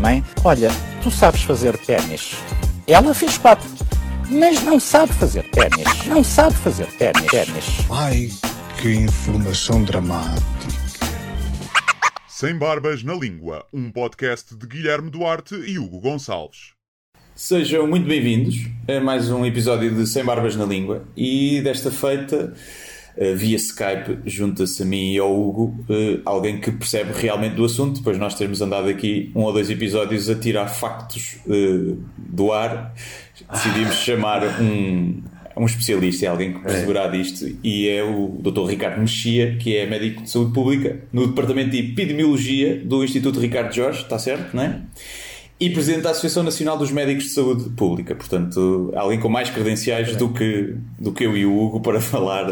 Mãe, olha, tu sabes fazer ténis. Ela fez quatro, mas não sabe fazer ténis. Não sabe fazer ténis. ténis. Ai, que informação dramática. Sem Barbas na Língua, um podcast de Guilherme Duarte e Hugo Gonçalves. Sejam muito bem-vindos a mais um episódio de Sem Barbas na Língua e desta feita, via Skype, junta-se a mim e ao Hugo, eh, alguém que percebe realmente do assunto, depois nós termos andado aqui um ou dois episódios a tirar factos eh, do ar, decidimos chamar um, um especialista, é alguém que perceberá disto, e é o Dr. Ricardo Mexia, que é médico de saúde pública no Departamento de Epidemiologia do Instituto Ricardo Jorge, está certo, não é? E presidente da Associação Nacional dos Médicos de Saúde Pública. Portanto, alguém com mais credenciais do que, do que eu e o Hugo para falar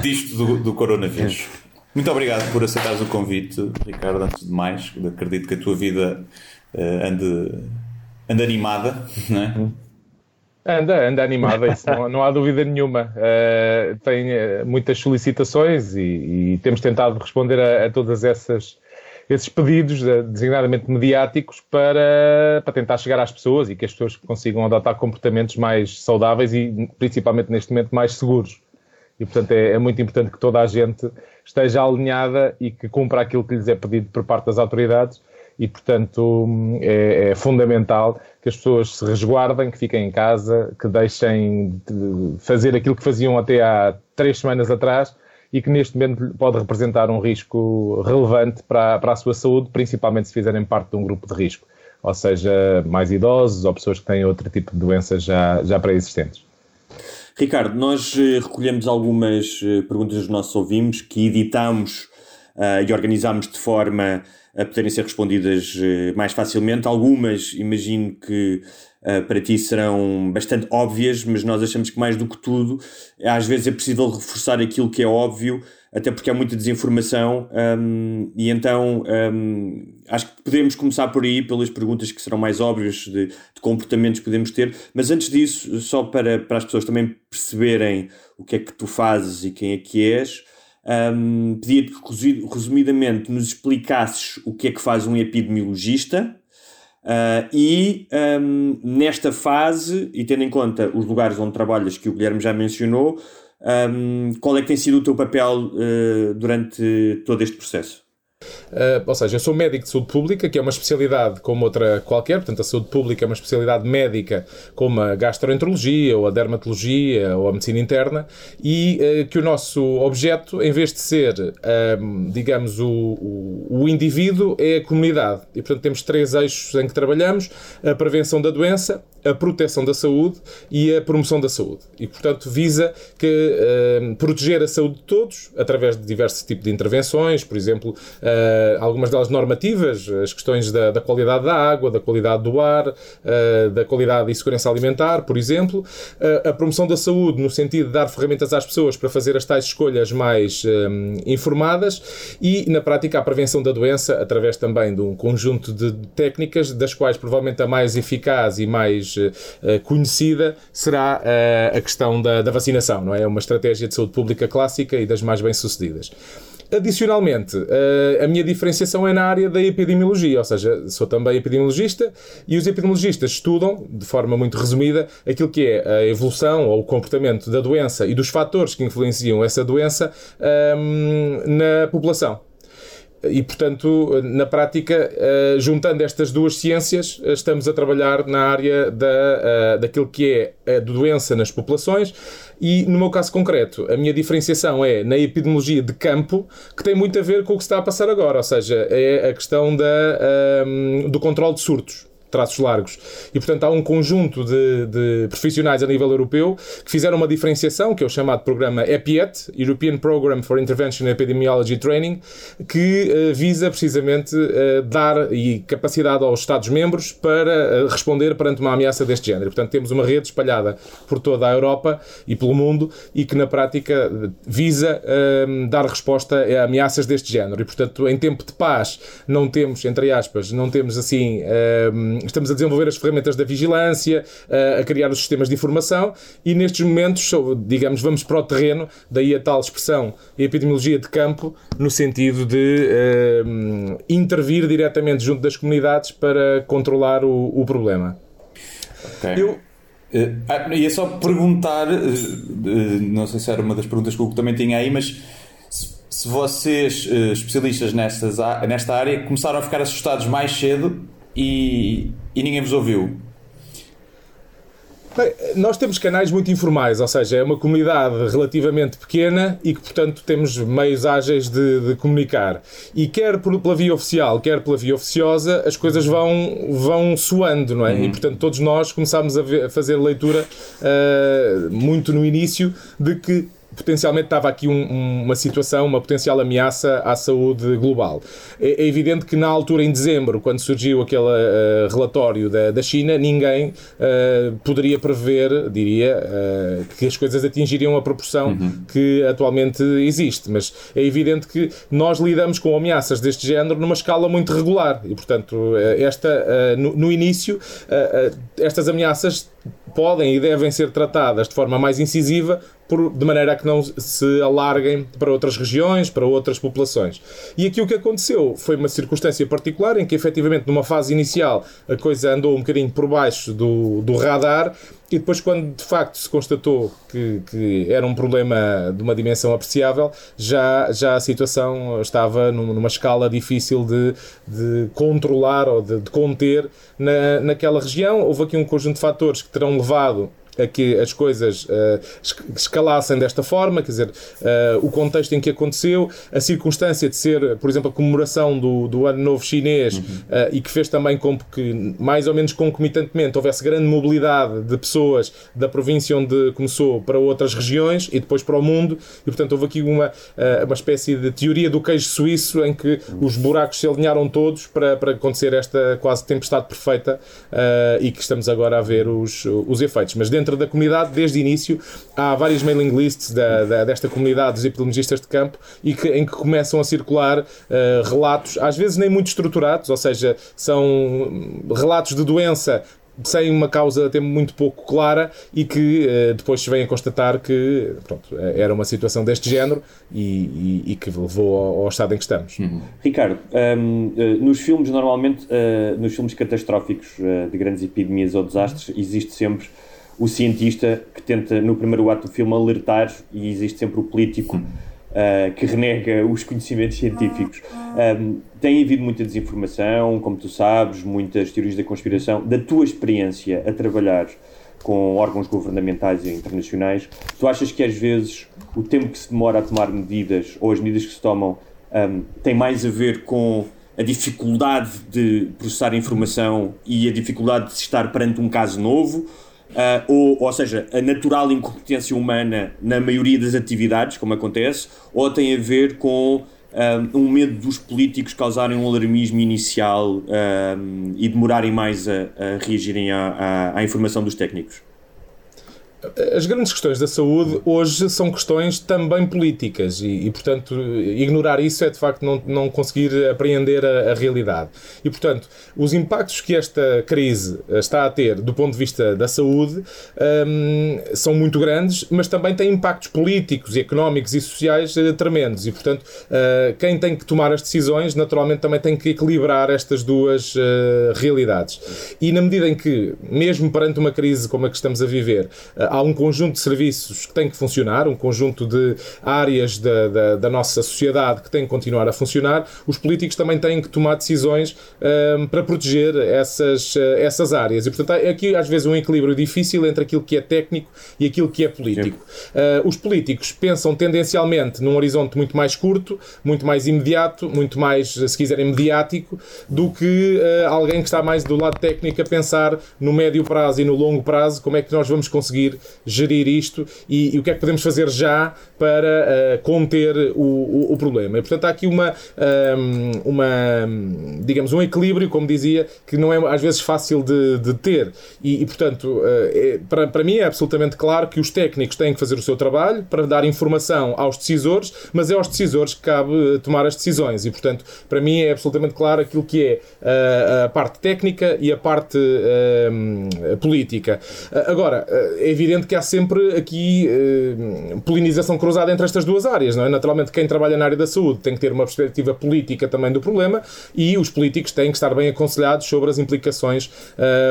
disto do, do coronavírus. Muito obrigado por aceitares o convite, Ricardo. Antes de mais, acredito que a tua vida eh, ande, ande animada, não é? Anda, anda animada, isso não, não há dúvida nenhuma. Eh, tem eh, muitas solicitações e, e temos tentado responder a, a todas essas esses pedidos, eh, designadamente mediáticos, para, para tentar chegar às pessoas e que as pessoas consigam adotar comportamentos mais saudáveis e, principalmente neste momento, mais seguros. E, portanto, é, é muito importante que toda a gente esteja alinhada e que cumpra aquilo que lhes é pedido por parte das autoridades e, portanto, é, é fundamental que as pessoas se resguardem, que fiquem em casa, que deixem de fazer aquilo que faziam até há três semanas atrás e que neste momento pode representar um risco relevante para, para a sua saúde, principalmente se fizerem parte de um grupo de risco, ou seja, mais idosos ou pessoas que têm outro tipo de doenças já, já pré-existentes. Ricardo, nós eh, recolhemos algumas eh, perguntas dos nossos ouvintes que editamos ah, e organizámos de forma a poderem ser respondidas mais facilmente. Algumas, imagino que ah, para ti serão bastante óbvias, mas nós achamos que mais do que tudo, às vezes é possível reforçar aquilo que é óbvio, até porque há muita desinformação, hum, e então hum, acho que podemos começar por aí, pelas perguntas que serão mais óbvias de, de comportamentos que podemos ter, mas antes disso, só para, para as pessoas também perceberem o que é que tu fazes e quem é que és, hum, pedia-te que resu- resumidamente nos explicasses o que é que faz um epidemiologista, Uh, e um, nesta fase, e tendo em conta os lugares onde trabalhas, que o Guilherme já mencionou, um, qual é que tem sido o teu papel uh, durante todo este processo? Uh, ou seja, eu sou médico de saúde pública, que é uma especialidade como outra qualquer, portanto, a saúde pública é uma especialidade médica como a gastroenterologia, ou a dermatologia, ou a medicina interna, e uh, que o nosso objeto, em vez de ser, um, digamos, o, o, o indivíduo, é a comunidade. E, portanto, temos três eixos em que trabalhamos: a prevenção da doença, a proteção da saúde e a promoção da saúde. E, portanto, visa que uh, proteger a saúde de todos através de diversos tipos de intervenções, por exemplo, uh, algumas delas normativas, as questões da, da, qualidade da água, da qualidade do ar, uh, da qualidade e segurança alimentar, por exemplo, a promoção da saúde no sentido de dar ferramentas às pessoas para fazer as tais escolhas mais informadas e, na prática, a prevenção da doença através também de um conjunto de técnicas, das quais provavelmente a mais eficaz e mais uh, conhecida será uh, a questão da, da, vacinação, não é? É uma estratégia de saúde pública clássica e das mais bem-sucedidas. Adicionalmente, uh, a minha diferenciação é na área da epidemiologia, ou seja, sou também epidemiologista e os epidemiologistas estudam, de forma muito resumida, aquilo que é a evolução ou o comportamento da doença e dos fatores que influenciam essa doença um, na população. E, portanto, na prática, uh, juntando estas duas ciências, uh, estamos a trabalhar na área da, daquilo que é a doença nas populações e, no meu caso concreto, a minha diferenciação é na epidemiologia de campo, que tem muito a ver com o que está a passar agora, ou seja, é a questão da, um, do controle de surtos. Traços largos. E, portanto, há um conjunto de, de, profissionais a nível europeu que fizeram uma diferenciação, que é o chamado programa EPIET, European Program for Intervention in Epidemiology Training, que uh, visa precisamente uh, dar e capacidade aos Estados-membros para uh, responder perante uma ameaça deste género. Portanto, temos uma rede espalhada por toda a Europa e pelo mundo e que, na prática, visa dar resposta a ameaças deste género. E, portanto, em tempo de paz, não temos, entre aspas, não temos assim, estamos a desenvolver as ferramentas da vigilância, a criar os sistemas de informação e, nestes momentos, digamos, vamos para o terreno, daí a tal expressão epidemiologia de campo, no sentido de intervir diretamente junto das comunidades para controlar o, o problema. Okay. Eu, Uh, ia só perguntar, uh, uh, não sei se era uma das perguntas que o também tinha aí, mas se, se vocês, especialistas nestas, nesta área, começaram a ficar assustados mais cedo e, e ninguém vos ouviu. Bem, nós temos canais muito informais, ou seja, é uma comunidade relativamente pequena e que, portanto, temos meios ágeis de, de comunicar. E quer por, pela via oficial, quer pela via oficiosa, as coisas vão, vão soando, não é? Uhum. E, portanto, todos nós começámos a, ver, a fazer leitura uh, muito no início de que potencialmente estava aqui um, uma situação, uma potencial ameaça à saúde global. É, é evidente que na altura, em dezembro, quando surgiu aquele uh, relatório da, da China, ninguém uh, poderia prever, diria, uh, que as coisas atingiriam a proporção uhum. que atualmente existe. Mas é evidente que nós lidamos com ameaças deste género numa escala muito regular e, portanto, esta, no, no início, estas ameaças podem e devem ser tratadas de forma mais incisiva por, de maneira a que não se alarguem para outras regiões, para outras populações. E aqui o que aconteceu foi uma circunstância particular em que, efetivamente, numa fase inicial, a coisa andou um bocadinho por baixo do, do radar e depois, quando de facto se constatou que, que, era um problema de uma dimensão apreciável, já, já a situação estava numa escala difícil de, de controlar ou de, de conter na, naquela região. Houve aqui um conjunto de fatores que terão levado a que as coisas uh, escalassem desta forma, quer dizer, uh, o contexto em que aconteceu, a circunstância de ser, por exemplo, a comemoração do, do Ano Novo Chinês uhum. uh, e que fez também com que, mais ou menos concomitantemente, houvesse grande mobilidade de pessoas da província onde começou para outras regiões e depois para o mundo, e portanto houve aqui uma, uma espécie de teoria do queijo suíço em que os buracos se alinharam todos para, para acontecer esta quase tempestade perfeita e que estamos agora a ver os, os efeitos. Mas dentro dentro da comunidade, desde o início, há várias mailing lists da, da, desta comunidade dos epidemiologistas de campo e que, em que começam a circular uh, relatos, às vezes nem muito estruturados, ou seja, são relatos de doença sem uma causa até muito pouco clara e que uh, depois se vem a constatar que pronto, era uma situação deste género e, e, e que levou ao, ao, estado em que estamos. Uhum. Ricardo, um, uh, eh, nos filmes, normalmente, uh, nos filmes catastróficos de grandes epidemias ou desastres, existe sempre o cientista que tenta, no primeiro ato do filme, alertar, e existe sempre o político uh, que renega os conhecimentos científicos. Um, tem havido muita desinformação, como tu sabes, muitas teorias da conspiração. Da tua experiência a trabalhar com órgãos governamentais e internacionais, tu achas que às vezes o tempo que se demora a tomar medidas ou as medidas que se tomam um, tem mais a ver com a dificuldade de processar informação e a dificuldade de estar perante um caso novo? Uh, ou, ou seja, a natural incompetência humana na maioria das atividades, como acontece, ou tem a ver com um, um medo dos políticos causarem um alarmismo inicial um, e demorarem mais a, a reagirem à, à, à informação dos técnicos? As grandes questões da saúde hoje são questões também políticas e, e, portanto, ignorar isso é de facto não, não conseguir apreender a, a, realidade. E, portanto, os impactos que esta crise está a ter do ponto de vista da saúde um, são muito grandes, mas também têm impactos políticos, económicos e sociais uh, tremendos. E, portanto, uh, quem tem que tomar as decisões, naturalmente, também tem que equilibrar estas duas uh, realidades. E na medida em que, mesmo perante uma crise como a que estamos a viver, há um conjunto de serviços que tem que funcionar, um conjunto de áreas da, da, da nossa sociedade que tem que continuar a funcionar. Os políticos também têm que tomar decisões um, para proteger essas, essas áreas. E, portanto, há aqui às vezes um equilíbrio difícil entre aquilo que é técnico e aquilo que é político. Uh, os políticos pensam tendencialmente num horizonte muito mais curto, muito mais imediato, muito mais, se quiserem, mediático, do que uh, alguém que está mais do lado técnico a pensar no médio prazo e no longo prazo como é que nós vamos conseguir gerir isto e, e o que é que podemos fazer já para uh, conter o, o, o, problema. E, portanto, há aqui uma, um, uma, digamos, um equilíbrio, como dizia, que não é às vezes fácil de, de ter. E, e portanto, uh, é, para, para mim é absolutamente claro que os técnicos têm que fazer o seu trabalho para dar informação aos decisores, mas é aos decisores que cabe tomar as decisões. E, portanto, para mim é absolutamente claro aquilo que é uh, a parte técnica e a parte uh, política. Agora, é evidente que há sempre aqui polinização cruzada entre estas duas áreas, não é? Naturalmente, quem trabalha na área da saúde tem que ter uma perspectiva política também do problema e os políticos têm que estar bem aconselhados sobre as implicações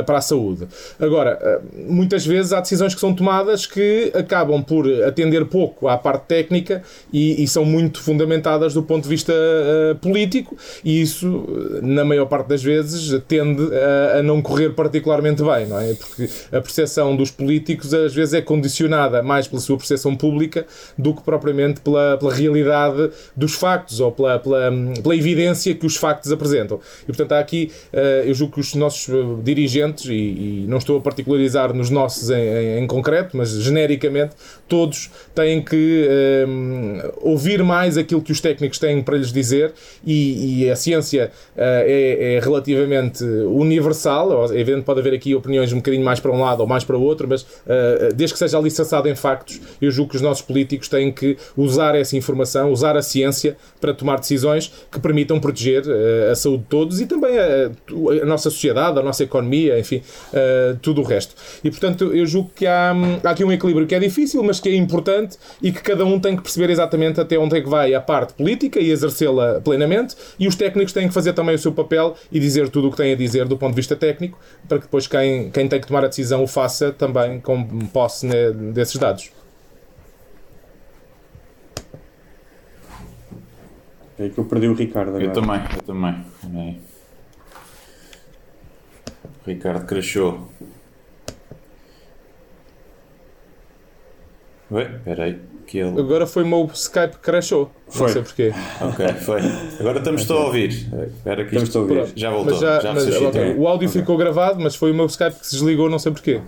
para a saúde. Agora, muitas vezes há decisões que são tomadas que acabam por atender pouco à parte técnica e, e são muito fundamentadas do ponto de vista uh, político, e isso, na maior parte das vezes, tende a, a, não correr particularmente bem, não é? Porque a percepção dos políticos às vezes é condicionada mais pela sua percepção pública do que propriamente pela, pela realidade dos factos ou pela, pela, pela evidência que os factos apresentam. E portanto, há aqui, uh, eu julgo que os nossos dirigentes, e, e não estou a particularizar nos nossos em, em, em concreto, mas genericamente, todos têm que um, ouvir mais aquilo que os técnicos têm para lhes dizer e, e a ciência uh, é, é, relativamente universal. É evidente pode haver aqui opiniões um bocadinho mais para um lado ou mais para o outro, mas uh, desde que seja alicerçado em factos, eu julgo que os nossos políticos têm que usar essa informação, usar a ciência para tomar decisões que permitam proteger uh, a saúde de todos e também a, a, nossa sociedade, a nossa economia, enfim, tudo o resto. E portanto, eu julgo que há, há aqui um equilíbrio que é difícil, mas que é importante e que cada um tem que perceber exatamente até onde é que vai a parte política e exercê-la plenamente, e os técnicos têm que fazer também o seu papel e dizer tudo o que têm a dizer do ponto de vista técnico, para que depois quem, quem tem que tomar a decisão o faça também com posse né, desses dados. É que eu perdi o Ricardo agora. Eu também, eu também. O Ricardo crashou. Ué, peraí. Que ele... Agora foi o meu Skype que crashou. Foi. Não sei porquê. Ok, foi. Agora estamos a ouvir. Espera que isto... a ouvir. Já voltou. Mas já, já mas, okay. O áudio okay. ficou gravado, mas foi o meu Skype que se desligou, não sei porquê.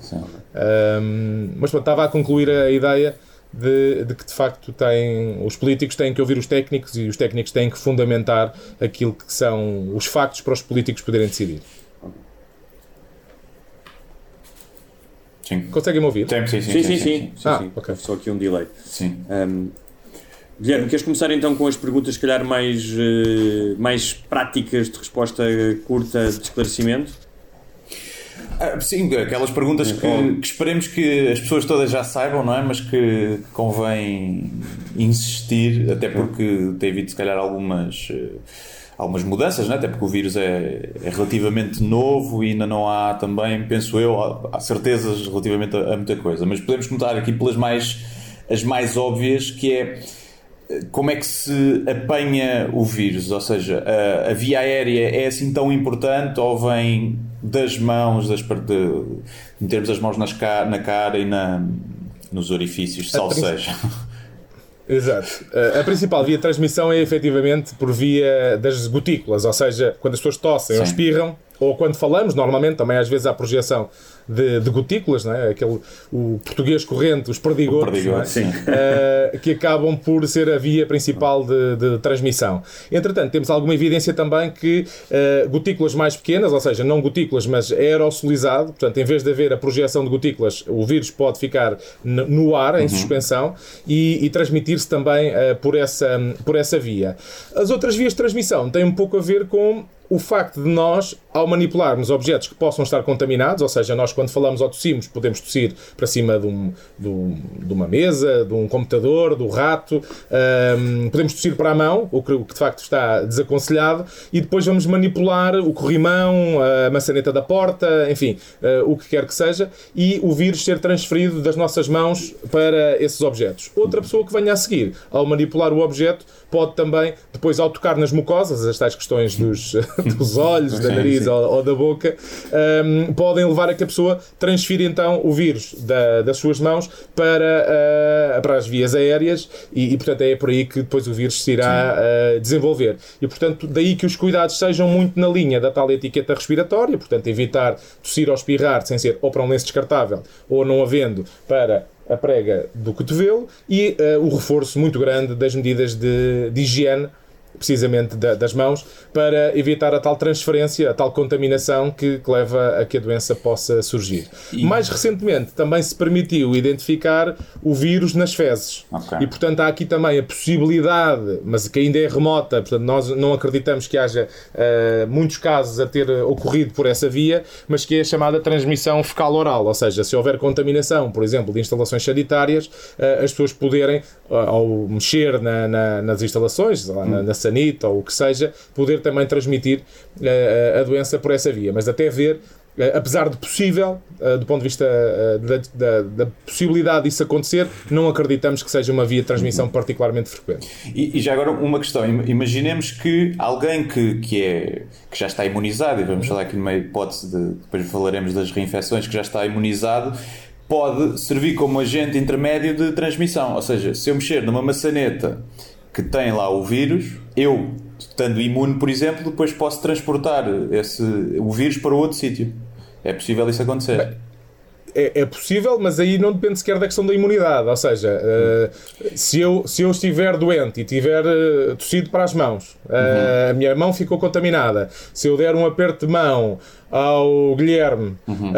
Um, mas pronto, estava a concluir a ideia de, de, que de facto tem, os políticos têm que ouvir os técnicos e os técnicos têm que fundamentar aquilo que são os factos para os políticos poderem decidir. Sim. Conseguem-me ouvir? Sim, sim, sim. sim, sim, sim, sim. Ah, ok. Só aqui um delay. Sim. Um, Guilherme, queres começar então com as perguntas, se calhar, mais, uh, mais práticas de resposta curta de esclarecimento? Ah, sim, aquelas perguntas que, que, esperemos que as pessoas todas já saibam, não é? Mas que convém insistir, até porque tem havido, se calhar, algumas. Uh, algumas mudanças, né? até porque o vírus é, é, relativamente novo e ainda não há também, penso eu, há, há certezas relativamente a, a, muita coisa. Mas podemos começar aqui pelas mais, as mais óbvias, que é como é que se apanha o vírus? Ou seja, a, a via aérea é assim tão importante ou vem das mãos, das, de metermos as mãos nas, na cara e na, nos orifícios, salvo seja? Exato. A principal via de transmissão é efetivamente por via das gotículas, ou seja, quando as pessoas tossem Sim. ou espirram, ou quando falamos, normalmente, também às vezes há projeção de, de gotículas, não é? Aquele, o português corrente, os perdigões, é? uh, que acabam por ser a via principal de, de, transmissão. Entretanto, temos alguma evidência também que uh, gotículas mais pequenas, ou seja, não gotículas, mas aerosolizado, portanto, em vez de haver a projeção de gotículas, o vírus pode ficar no ar, em uhum. suspensão, e, e transmitir-se também uh, por, essa, por essa via. As outras vias de transmissão têm um pouco a ver com o facto de nós, ao manipularmos objetos que possam estar contaminados, ou seja, nós quando falamos ou tossimos, podemos tossir para cima de, um, de, um, de uma mesa, de um computador, do rato, um, podemos tossir para a mão, o que, o que, de facto está desaconselhado, e depois vamos manipular o corrimão, a maçaneta da porta, enfim, uh, o que quer que seja, e o vírus ser transferido das nossas mãos para esses objetos. Outra pessoa que venha a seguir, ao manipular o objeto, pode também, depois ao tocar nas mucosas, as tais questões dos, dos olhos, da nariz ou, ou, da boca, um, podem levar a que a pessoa transfira então o vírus da, das suas mãos para, uh, para as vias aéreas e, e, portanto, é por aí que depois o vírus se irá uh, desenvolver. E, portanto, daí que os cuidados sejam muito na linha da tal etiqueta respiratória, portanto, evitar tossir ou espirrar sem ser ou para um lenço descartável ou não havendo para a prega do cotovelo e uh, o reforço muito grande das medidas de, de higiene precisamente da, das mãos, para evitar a tal transferência, a tal contaminação que, que leva a que a doença possa surgir. E... Mais recentemente também se permitiu identificar o vírus nas fezes. Okay. E portanto há aqui também a possibilidade, mas que ainda é remota, portanto nós não acreditamos que haja uh, muitos casos a ter ocorrido por essa via, mas que é a chamada transmissão fecal-oral, ou seja, se houver contaminação, por exemplo, de instalações sanitárias, uh, as pessoas poderem, uh, ao mexer na, na, nas instalações, lá na, na sanita ou o que seja, poder também transmitir uh, a doença por essa via. Mas até ver Uh, apesar de possível, do ponto de vista da, da, da, possibilidade disso acontecer, não acreditamos que seja uma via de transmissão particularmente frequente. E, e já agora uma questão: imaginemos que alguém que, que, é, que já está imunizado, e vamos falar aqui numa hipótese de depois falaremos das reinfecções, que já está imunizado, pode servir como agente intermédio de transmissão. Ou seja, se eu mexer numa maçaneta que tem lá o vírus, eu, estando imune, por exemplo, depois posso transportar esse, o vírus para outro sítio. É possível isso acontecer? Bem, é, é, possível, mas aí não depende sequer da questão da imunidade. Ou seja, uh, se, eu, se eu estiver doente e tiver uh, tossido para as mãos, uh, uhum. a minha mão ficou contaminada, se eu der um aperto de mão ao Guilherme uhum.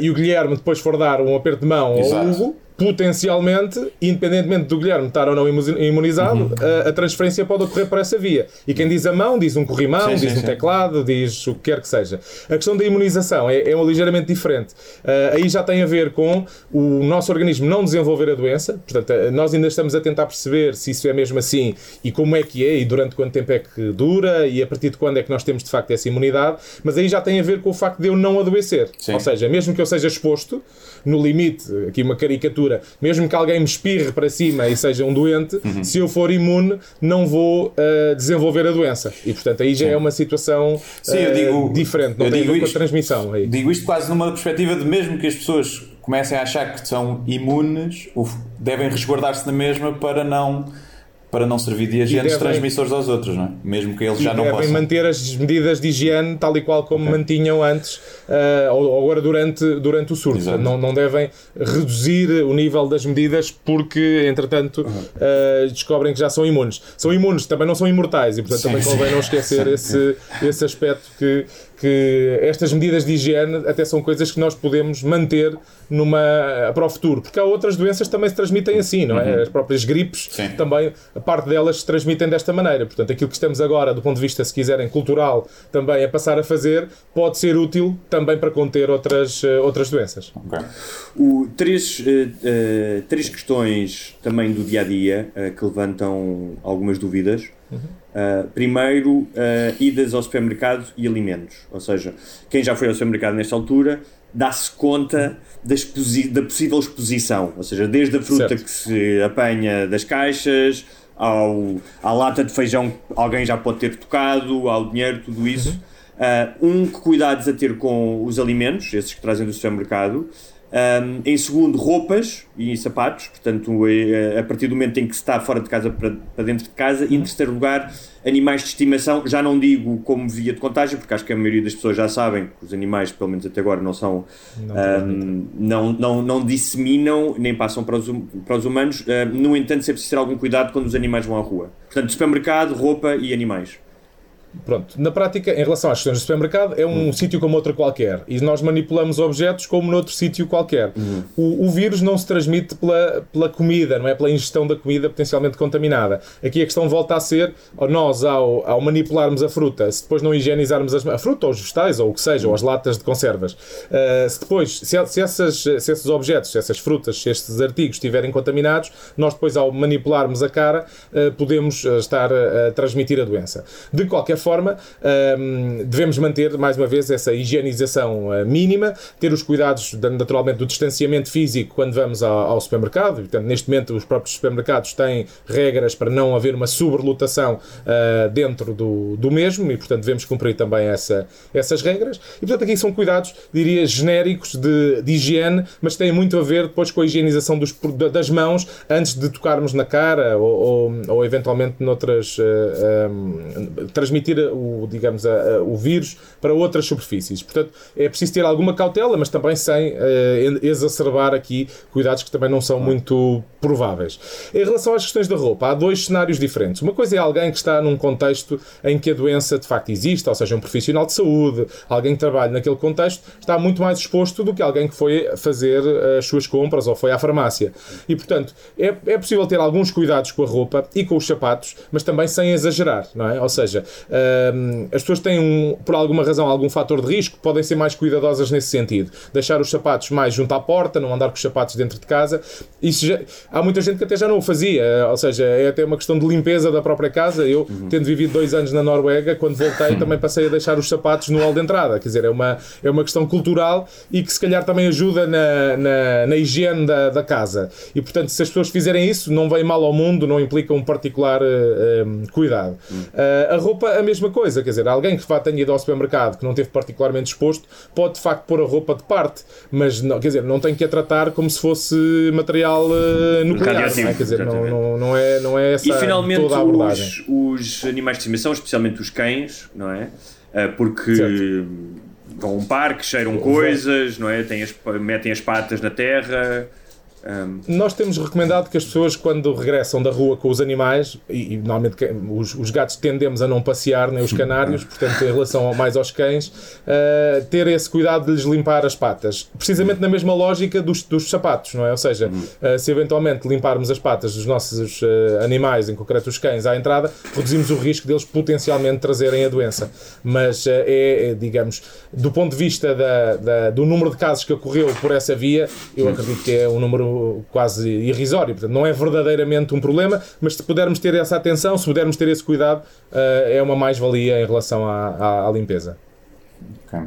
e o Guilherme depois for dar um aperto de mão Exato. ao Hugo, potencialmente, independentemente do Guilherme estar ou não imunizado, uhum. a, a, transferência pode ocorrer por essa via. E quem diz a mão, diz um corrimão, sim, diz sim, um sim. teclado, diz o que quer que seja. A questão da imunização é, é ligeiramente diferente. Uh, aí já tem a ver com o nosso organismo não desenvolver a doença, portanto, uh, nós ainda estamos a tentar perceber se isso é mesmo assim e como é que é e durante quanto tempo é que dura e a partir de quando é que nós temos de facto essa imunidade, mas aí já tem a ver com o facto de eu não adoecer. Ou seja, mesmo que eu seja exposto, no limite, aqui uma caricatura, mesmo que alguém me espirre para cima e seja um doente, uhum. se eu for imune, não vou uh, desenvolver a doença. E portanto aí já Sim. é uma situação Sim, uh, digo, diferente, não tem a ver com a transmissão. Aí. Digo isto quase numa perspectiva de mesmo que as pessoas comecem a achar que são imunes, devem resguardar-se na mesma para não para não servir de agentes devem, transmissores aos outros, não é? mesmo que eles já não devem possam. manter as medidas de higiene tal e qual como okay. mantinham antes, uh, ou agora durante, durante o surto. Não, não devem reduzir o nível das medidas porque, entretanto, uh, descobrem que já são imunes. São imunes, também não são imortais e, portanto, sim, também sim. convém não esquecer esse, esse aspecto que, que estas medidas de higiene até são coisas que nós podemos manter numa, para o futuro, porque há outras doenças que também se transmitem assim, não é? Uhum. As próprias gripes Sim. também, parte delas se transmitem desta maneira. Portanto, aquilo que estamos agora, do ponto de vista, se quiserem, cultural, também a passar a fazer, pode ser útil também para conter outras, uh, outras doenças. Okay. O, três, uh, uh, três questões também do dia a dia que levantam algumas dúvidas. Uhum. Uh, primeiro, uh, idas ao supermercado e alimentos. Ou seja, quem já foi ao supermercado nesta altura dá-se conta da, da, possível exposição. Ou seja, desde a fruta certo. que se apanha das caixas, ao, à lata de feijão que alguém já pode ter tocado, ao dinheiro, tudo isso. Uhum. Uh, um, que cuidados a ter com os alimentos, esses que trazem do supermercado. Um, em segundo, roupas e sapatos, portanto, é, a partir do momento em que se está fora de casa para, para dentro de casa. E em terceiro lugar, animais de estimação. Já não digo como via de contágio, porque acho que a maioria das pessoas já sabem que os animais, pelo menos até agora, não são. Não, um, não, não, não, disseminam nem passam para os, hum, para os humanos. Uh, no entanto, é preciso ter algum cuidado quando os animais vão à rua. Portanto, supermercado, roupa e animais. Pronto, na prática, em relação às questões do supermercado, é um sítio como outro qualquer e nós manipulamos objetos como noutro sítio qualquer. O, o vírus não se transmite pela, pela comida, não é pela ingestão da comida potencialmente contaminada. Aqui a questão volta a ser, nós, ao, ao manipularmos a fruta, se depois não higienizarmos as, a fruta ou os vegetais ou o que seja, ou as latas de conservas, uh, se depois, se, se, essas, se esses objetos, se essas frutas, se estes artigos estiverem contaminados, nós depois, ao manipularmos a cara, uh, podemos uh, estar a, a transmitir a doença. De qualquer forma, devemos manter, mais uma vez, essa higienização mínima, ter os cuidados, naturalmente, do distanciamento físico quando vamos ao, ao supermercado. Portanto, neste momento, os próprios supermercados têm regras para não haver uma sobrelotação uh, dentro do, do mesmo e, portanto, devemos cumprir também essa, essas regras. E, portanto, aqui são cuidados, diria, genéricos de, de higiene, mas têm muito a ver depois com a higienização dos, das mãos antes de tocarmos na cara ou, ou, ou eventualmente noutras. Uh, ah, um, transmitir o, digamos, a, a, o vírus para outras superfícies. Portanto, é preciso ter alguma cautela, mas também sem uh, exacerbar aqui cuidados que também não são muito prováveis. Em relação às questões da roupa, há dois cenários diferentes. Uma coisa é alguém que está num contexto em que a doença de facto existe, ou seja, um profissional de saúde, alguém que trabalha naquele contexto, está muito mais exposto do que alguém que foi fazer eh, as suas compras ou foi à farmácia. E, portanto, é, é possível ter alguns cuidados com a roupa e com os sapatos, mas também sem exagerar, não é? Ou seja, as pessoas têm, um, por alguma razão, algum fator de risco, podem ser mais cuidadosas nesse sentido. Deixar os sapatos mais junto à porta, não andar com os sapatos dentro de casa. Isso já, há muita gente que até já não o fazia, ou seja, é até uma questão de limpeza da própria casa. Eu, uhum. tendo vivido dois anos na Noruega, quando voltei também passei a deixar os sapatos no hall de entrada. Quer dizer, é uma, é uma questão cultural e que se calhar também ajuda na, na, na higiene da, da casa. E portanto, se as pessoas fizerem isso, não vem mal ao mundo, não implica um particular uh, eh, um, eh, cuidado. Uh, a roupa, a mesma coisa, quer dizer, alguém que vá tenha ido ao supermercado que não teve particularmente exposto, pode de facto pôr a roupa de parte, mas não, quer dizer, não tem que a tratar como se fosse material uh, nuclear. Não é? Quer dizer, não, não, não, é, não é essa e finalmente toda a abordagem. Os, os animais de estimação, especialmente os cães, não é? Uh, porque certo. vão a um parque, cheiram coisas, não é? As, metem as patas na terra. Um... Nós temos recomendado que as pessoas, quando regressam da rua com os animais, e, e normalmente os, os, gatos tendemos a não passear, nem os canários, portanto, em relação ao, mais aos cães, uh, ter esse cuidado de lhes limpar as patas. Precisamente na mesma lógica dos, dos sapatos, não é? Ou seja, uh, se eventualmente limparmos as patas dos nossos uh, animais, em concreto os cães, à entrada, reduzimos o risco deles potencialmente trazerem a doença. Mas é, é, digamos, do ponto de vista da, da, do número de casos que ocorreu por essa via, eu acredito que é um número quase irrisório. Portanto, não é verdadeiramente um problema, mas se pudermos ter essa atenção, se pudermos ter esse cuidado, uh, é uma mais-valia em relação à, à, à limpeza. Okay.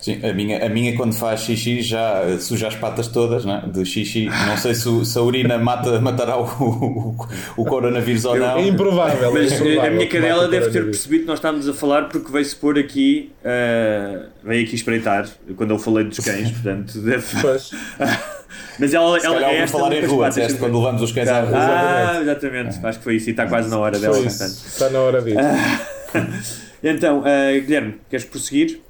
Sim, a minha, a minha quando faz xixi já suja as patas todas né, de xixi. Não sei se, se a urina mata, matará o, o, o coronavírus ou não. É improvável. Mas é improvável a minha cadela deve ter percebido que nós estávamos a falar porque veio-se pôr aqui, uh, veio aqui espreitar quando eu falei dos cães, portanto deve. Pois. Mas ela, Se ela é falar em rua, patas, quando levamos os cães à rua. Ah, exatamente. Acho que foi isso e está quase na hora dela. Está na hora disso. então, uh, Guilherme, queres prosseguir?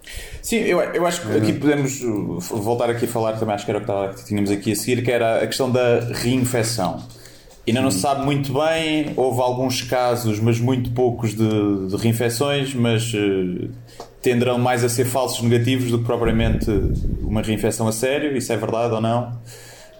Sim, eu, eu acho que aqui podemos voltar aqui a falar também, acho que era o que, tínhamos aqui a seguir, que era a questão da reinfecção. Ainda não se sabe muito bem, houve alguns casos, mas muito poucos de, de reinfecções, mas uh, tenderão mais a ser falsos negativos do que propriamente uma reinfecção a sério, isso é verdade ou não?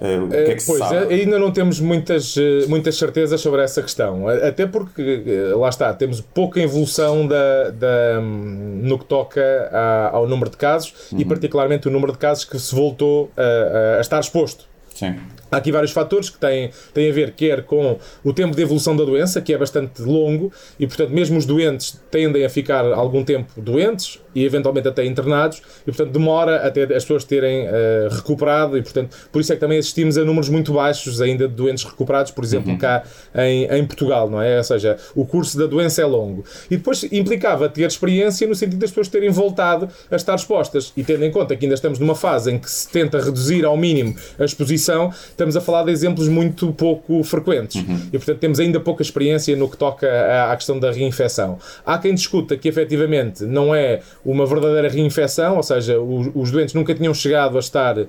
Uh, o que é que pois, se sabe? ainda não temos muitas, eh, muitas certezas sobre essa questão. Até porque, eh, lá está, temos pouca evolução da, da, no que toca a, ao número de casos uhum. e, particularmente, o número de casos que se voltou a, a estar exposto. Sim. Há aqui vários fatores que têm, têm a ver quer com o tempo de evolução da doença, que é bastante longo, e portanto mesmo os doentes tendem a ficar algum tempo doentes e eventualmente até internados, e portanto demora até as pessoas terem uh, recuperado, e portanto por isso é que também assistimos a números muito baixos ainda de doentes recuperados, por exemplo, uhum. cá em, em Portugal, não é? Ou seja, o curso da doença é longo. E depois implicava ter experiência no sentido das pessoas terem voltado a estar expostas, e tendo em conta que ainda estamos numa fase em que se tenta reduzir ao mínimo a exposição, estamos a falar de exemplos muito pouco frequentes. Uhum. E, portanto, temos ainda pouca experiência no que toca à, à questão da reinfecção. Há quem discuta que, efetivamente, não é uma verdadeira reinfecção, ou seja, os, os doentes nunca tinham chegado a estar uh,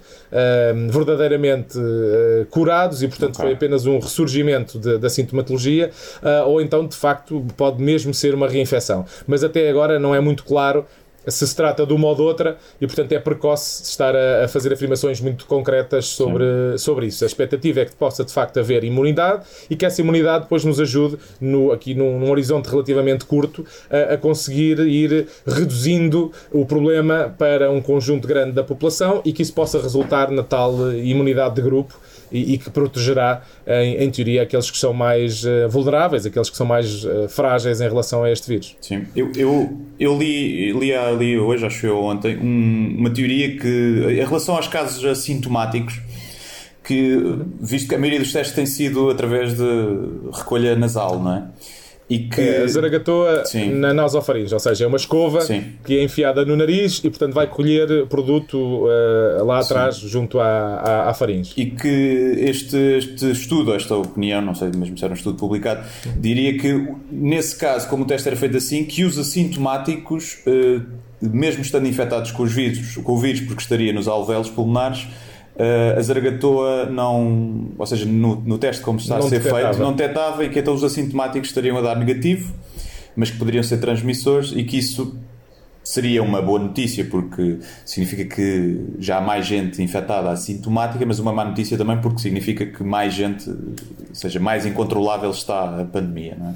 verdadeiramente uh, curados e, portanto, okay. foi apenas um ressurgimento da sintomatologia, uh, ou então, de facto, pode mesmo ser uma reinfecção. Mas até agora não é muito claro se se trata de uma ou de outra e, portanto, é precoce estar a, a fazer afirmações muito concretas sobre, sobre isso. A expectativa é que possa, de facto, haver imunidade e que essa imunidade depois nos ajude, no, aqui num, num horizonte relativamente curto, a, a, conseguir ir reduzindo o problema para um conjunto grande da população e que isso possa resultar na tal imunidade de grupo e, e que protegerá, em, em, teoria, aqueles que são mais uh, vulneráveis, aqueles que são mais uh, frágeis em relação a este vírus. Sim, eu, eu, eu li, li, li hoje, acho eu ontem, um, uma teoria que, em relação aos casos assintomáticos, que, visto que a maioria dos testes tem sido através de recolha nasal, não é? E que... É, a zaragatoa Sim. na nasofaringe, ou seja, é uma escova Sim. que é enfiada no nariz e, portanto, vai colher produto uh, lá atrás, Sim. junto à, à, à, faringe. E que este, este estudo, esta opinião, não sei mesmo se era um estudo publicado, diria que, nesse caso, como o teste era feito assim, que os assintomáticos, uh, mesmo estando infectados com os vírus, com o vírus porque estaria nos alvéolos pulmonares, uh, a zaragatoa não, ou seja, no, no teste como está não a ser detectava. feito, não detectava e que então os assintomáticos estariam a dar negativo, mas que poderiam ser transmissores e que isso seria uma boa notícia porque significa que já há mais gente infectada assintomática, mas uma má notícia também porque significa que mais gente, seja, mais incontrolável está a pandemia, não é?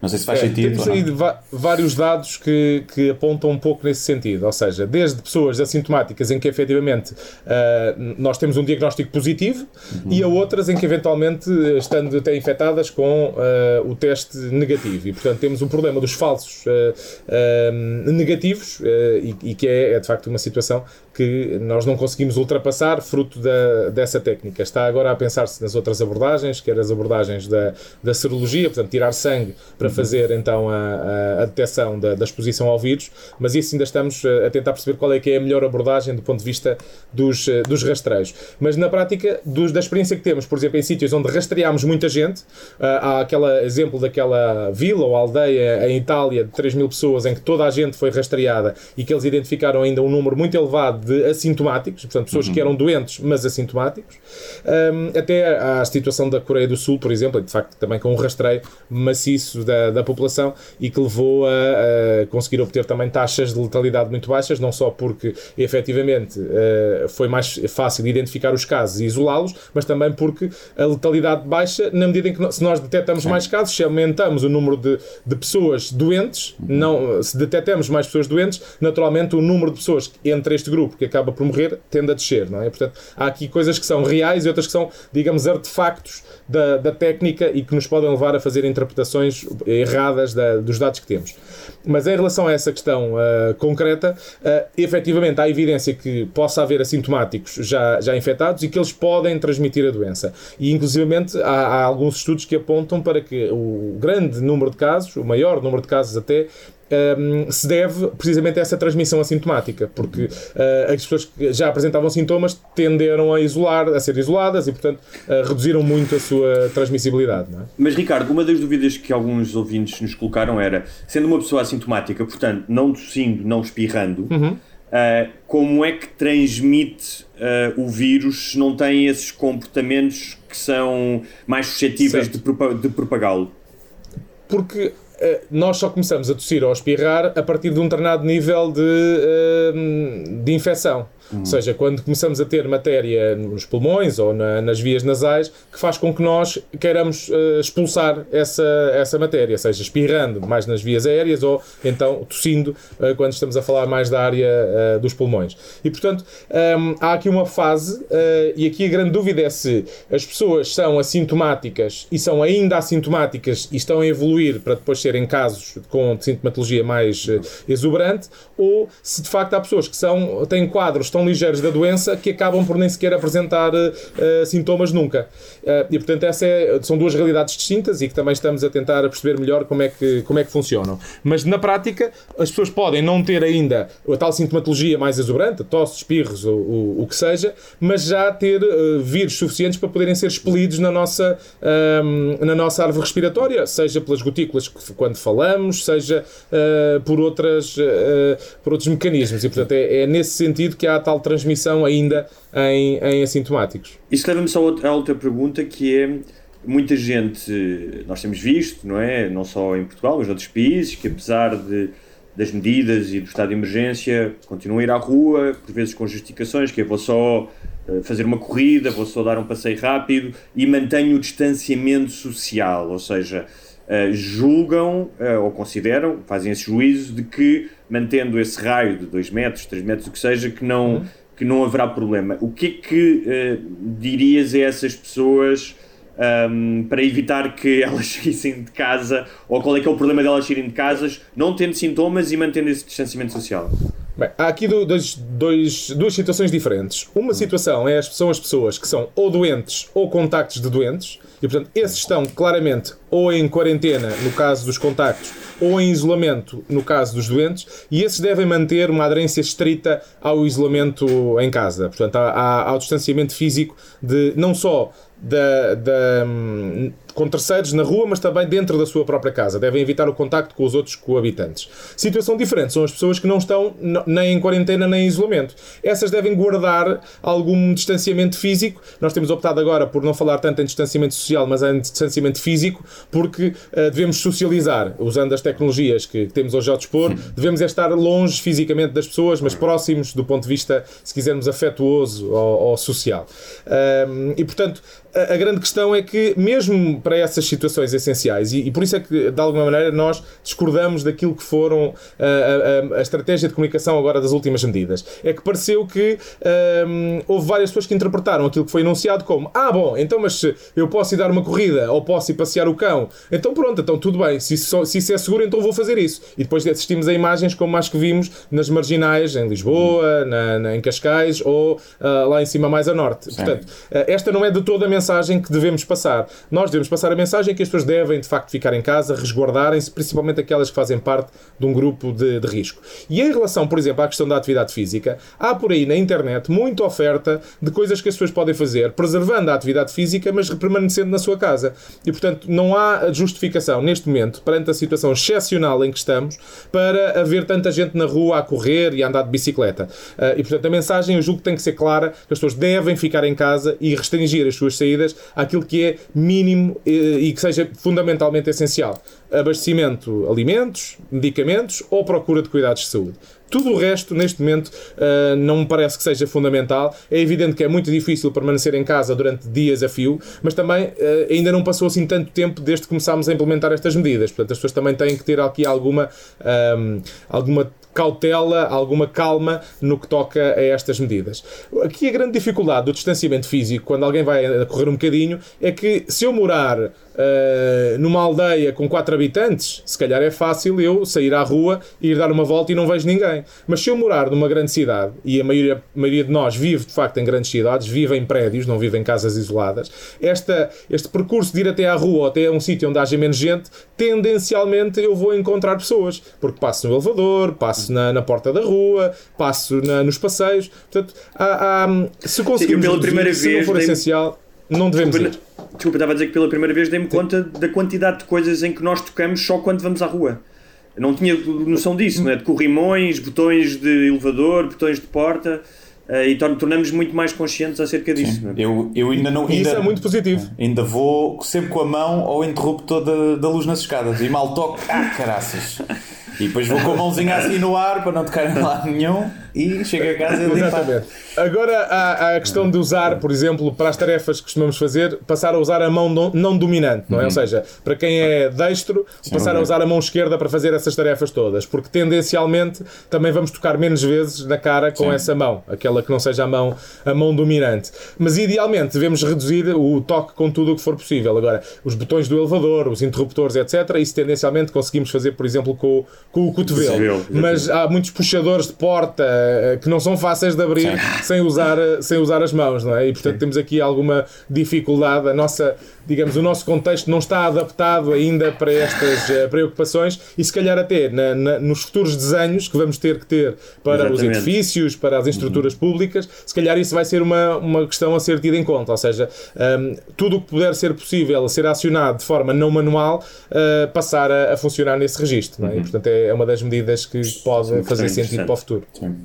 Não sei se faz é, sentido. Temos aí vários dados que, que apontam um pouco nesse sentido, ou seja, desde pessoas assintomáticas em que efetivamente uh, nós temos um diagnóstico positivo uhum. e a outras em que eventualmente estando até infectadas com uh, o teste negativo. E portanto temos um problema dos falsos uh, negativos e, e, que é, é de facto uma situação que nós não conseguimos ultrapassar fruto da, dessa técnica. Está agora a pensar-se nas outras abordagens, que eram as abordagens da, da serologia, portanto, tirar sangue para fazer então a, a, a detecção da, da, exposição ao vírus, mas isso ainda estamos a tentar perceber qual é que é a melhor abordagem do ponto de vista dos, dos rastreios. Mas na prática, dos, da experiência que temos, por exemplo, em sítios onde rastreámos muita gente, há aquele exemplo daquela vila ou aldeia em Itália de 3 mil pessoas em que toda a gente foi rastreada e que eles identificaram ainda um número muito elevado de assintomáticos, portanto, pessoas uhum. que eram doentes, mas assintomáticos, um, até à situação da Coreia do Sul, por exemplo, de facto também com um rastreio maciço da, da população e que levou a, a, conseguir obter também taxas de letalidade muito baixas, não só porque efetivamente uh, foi mais fácil identificar os casos e isolá-los, mas também porque a letalidade baixa, na medida em que se nós detectamos mais casos, se aumentamos o número de, de pessoas doentes, uhum. não, se detectamos mais pessoas doentes, naturalmente o número de pessoas entre este grupo que acaba por morrer tende a descer, não é? Portanto, há aqui coisas que são reais e outras que são, digamos, artefactos da, da técnica e que nos podem levar a fazer interpretações erradas da, dos dados que temos. Mas em relação a essa questão uh, concreta, uh, efetivamente há evidência que possa haver assintomáticos já, já infectados e que eles podem transmitir a doença. E, inclusivamente, há, há alguns estudos que apontam para que o grande número de casos, o maior número de casos até, um, se deve precisamente a essa transmissão assintomática, porque uh, as pessoas que já apresentavam sintomas tenderam a isolar, a ser isoladas e, portanto, uh, reduziram muito a sua transmissibilidade. É? Mas, Ricardo, uma das dúvidas que alguns ouvintes nos colocaram era, sendo uma pessoa assintomática, portanto, não tossindo, não espirrando, uhum. uh, como é que transmite o vírus se não tem esses comportamentos que são mais suscetíveis certo. de, de propagá-lo? Porque nós só começamos a tossir ou a espirrar a partir de um determinado nível de, eh, de infecção. Uhum. Ou seja, quando começamos a ter matéria nos pulmões ou na, nas vias nasais, que faz com que nós queiramos uh, expulsar essa, essa matéria, seja espirrando mais nas vias aéreas ou então tossindo uh, quando estamos a falar mais da área uh, dos pulmões. E portanto, um, ehm, há aqui uma fase, e aqui a grande dúvida é se as pessoas são assintomáticas e são ainda assintomáticas e estão a evoluir para depois serem casos com sintomatologia mais exuberante, ou se de facto há pessoas que são, têm quadros tão ligeiros da doença que acabam por nem sequer apresentar uh, sintomas nunca. Uh, e portanto, essa é, são duas realidades distintas e que também estamos a tentar perceber melhor como é, que, como é que funcionam. Mas na prática, as pessoas podem não ter ainda a tal sintomatologia mais exuberante, tosse, espirros, ou, o, o que seja, mas já ter uh, vírus suficientes para poderem ser expelidos na nossa, uh, na nossa árvore respiratória, seja pelas gotículas quando falamos, seja por, outras, por outros mecanismos. E portanto, é, é, nesse sentido que há tal transmissão ainda em, em assintomáticos. Isso leva-me só a outra pergunta que é muita gente, nós temos visto, não é? Não só em Portugal, mas outros países, que apesar de, das medidas e do estado de emergência, continuam a ir à rua, por vezes com justificações, que é vou só eh, fazer uma corrida, vou só dar um passeio rápido e mantenho o distanciamento social, ou seja, uh, julgam uh, ou consideram, fazem esse juízo de que mantendo esse raio de 2 metros, 3 metros, o que seja, que não, uhum. que não haverá problema. O que é que uh, dirias a essas pessoas um, para evitar que elas saíssem de casa, ou qual é que é o problema delas saírem de casas, não tendo sintomas e mantendo esse distanciamento social? Bem, há aqui dois, dois, duas situações diferentes. Uma situação é, são as pessoas que são ou doentes ou contactos de doentes, e portanto esses estão claramente ou em quarentena, no caso dos contactos, ou em isolamento, no caso dos doentes, e esses devem manter uma aderência estrita ao isolamento em casa, portanto, ao distanciamento físico de não só da, da, hum, com terceiros na rua, mas também dentro da sua própria casa. Devem evitar o contacto com os outros coabitantes. Situação diferente são as pessoas que não estão nem em quarentena nem em isolamento. Essas devem guardar algum distanciamento físico. Nós temos optado agora por não falar tanto em distanciamento social, mas em distanciamento físico, porque uh, devemos socializar, usando as tecnologias que, que temos hoje ao dispor. Devemos é estar longe fisicamente das pessoas, mas próximos do ponto de vista, se quisermos, afetuoso ou, ou social. E, portanto, a, a grande questão é que, mesmo para essas situações essenciais, e, e, por isso é que, de alguma maneira, nós discordamos daquilo que foram a, a, a estratégia de comunicação agora das últimas medidas. É que pareceu que um, houve várias pessoas que interpretaram aquilo que foi anunciado como ah, bom, então, mas eu posso ir dar uma corrida ou posso ir passear o cão, então pronto, então tudo bem, se isso, se isso é seguro, então vou fazer isso. E depois assistimos a imagens como as que vimos nas marginais, em Lisboa, na, na em Cascais ou uh, lá em cima mais a norte. Sim. Portanto, uh, esta não é de toda a mensagem que devemos passar. Nós devemos passar a mensagem que as pessoas devem, de facto, ficar em casa, resguardarem-se, principalmente aquelas que fazem parte de um grupo de, de risco. E em relação, por exemplo, à questão da atividade física, há por aí na internet muita oferta de coisas que as pessoas podem fazer, preservando a atividade física, mas permanecendo na sua casa. E, portanto, não há justificação neste momento, perante a situação excepcional em que estamos, para haver tanta gente na rua a correr e a andar de bicicleta. Ah, e, portanto, a mensagem eu julgo que tem que ser clara, que as pessoas devem ficar em casa e restringir as suas saídas àquilo que é mínimo eh, e que seja fundamentalmente essencial. Abastecimento, alimentos, medicamentos ou procura de cuidados de saúde. Tudo o resto, neste momento, uh, não me parece que seja fundamental. É evidente que é muito difícil permanecer em casa durante dias a fio, mas também uh, ainda não passou assim tanto tempo desde que começámos a implementar estas medidas. Portanto, as pessoas também têm que ter aqui alguma, um, alguma cautela, alguma calma no que toca a estas medidas. Aqui a grande dificuldade do distanciamento físico, quando alguém vai correr um bocadinho, é que se eu morar uh, numa aldeia com quatro habitantes, se calhar é fácil eu sair à rua e ir dar uma volta e não vejo ninguém. Mas se eu morar numa grande cidade, e a maioria, a maioria de nós vive de facto em grandes cidades, vive em prédios, não vive em casas isoladas, esta, este percurso de ir até à rua ou até um sítio onde haja menos gente, tendencialmente eu vou encontrar pessoas, porque passo no elevador, passo na, na porta da rua, passo na, nos passeios. Portanto, há, há, se conseguirmos Sim, pela primeira vez, se não for essencial, não devemos ir. Desculpa, estava a dizer que pela primeira vez dei-me conta da quantidade de coisas em que nós tocamos só quando vamos à rua. Eu não tinha noção disso, não é? De corrimões, botões de elevador, botões de porta. Uh, e tornamos muito mais conscientes acerca disso. É? Eu, eu ainda não. Ainda, isso é muito positivo. Ainda vou sempre com a mão ao interruptor da, da luz nas escadas e mal toco. Ah, caraças! E depois vou com a mãozinha assim no ar para não tocar em lado nenhum e chego a casa e limpo. Exatamente. Agora há, há, a questão de usar, por exemplo, para as tarefas que costumamos fazer, passar a usar a mão não dominante, não é? Uhum. Ou seja, para quem é destro, Sim, passar a usar a mão esquerda para fazer essas tarefas todas, porque tendencialmente também vamos tocar menos vezes na cara com Sim. essa mão, aquela que não seja a mão, a mão dominante. Mas idealmente devemos reduzir o toque com tudo o que for possível. Agora, os botões do elevador, os interruptores, etc., isso tendencialmente conseguimos fazer, por exemplo, com com o cotovelo. Mas há muitos puxadores de porta, uh, que não são fáceis de abrir sem usar, sem usar as mãos, não é? E portanto Sim. temos aqui alguma dificuldade. A nossa, digamos, o nosso contexto não está adaptado ainda para estas uh, preocupações e se calhar até na, na, nos futuros desenhos que vamos ter que ter para Exatamente. os edifícios, para as estruturas uhum. públicas, se calhar isso vai ser uma, uma questão a ser tida em conta. Ou seja, um, tudo o que puder ser possível ser acionado de forma não manual uh, passar a, a, funcionar nesse registro. É? Uhum. E, portanto, é, é uma das medidas que pode fazer sentido para o futuro. Sim.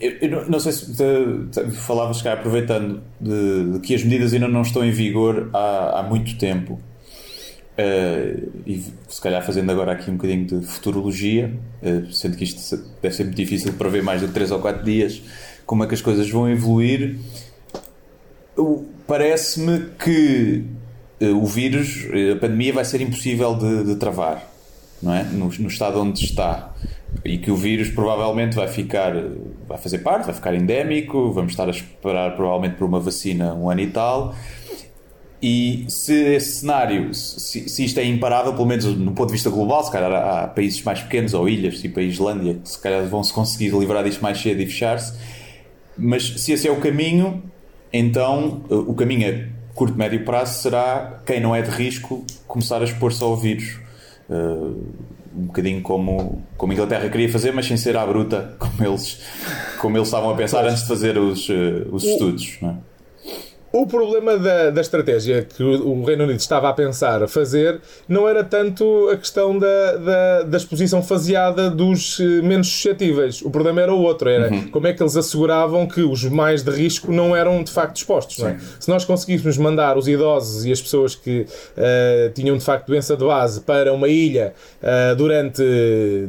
Eu, eu, não sei se te, falavas cá, aproveitando de, de, que as medidas ainda não estão em vigor há, há muito tempo. Uh, e se calhar fazendo agora aqui um bocadinho de futurologia, uh, sendo que isto deve ser muito difícil para ver mais que 3 ou 4 dias, como é que as coisas vão evoluir. Parece-me que uh, o vírus, a pandemia, vai ser impossível de, de travar, não é? No, no, estado onde está. E que o vírus provavelmente vai ficar, vai fazer parte, vai ficar endémico, vamos estar a esperar provavelmente por uma vacina um ano e tal e se esse cenário, se, se, isto é imparável, pelo menos no ponto de vista global, se calhar há, países mais pequenos ou ilhas, tipo a Islândia, que se calhar vão se conseguir livrar disto mais cedo e fechar-se. Mas se esse é o caminho, então eh, o caminho a curto, médio prazo será quem não é de risco começar a expor-se ao vírus. Uh, um bocadinho como, como a Inglaterra queria fazer, mas sem ser à bruta, como eles, como eles estavam a pensar antes de fazer os, uh, os estudos. Não é? O problema da, da estratégia que o, Reino Unido estava a pensar fazer não era tanto a questão da, da, da exposição faseada dos eh, menos suscetíveis. O problema era o outro, era uhum. como é que eles asseguravam que os mais de risco não eram de facto expostos. É? Se nós conseguíssemos mandar os idosos e as pessoas que uh, tinham de facto doença de base para uma ilha uh, durante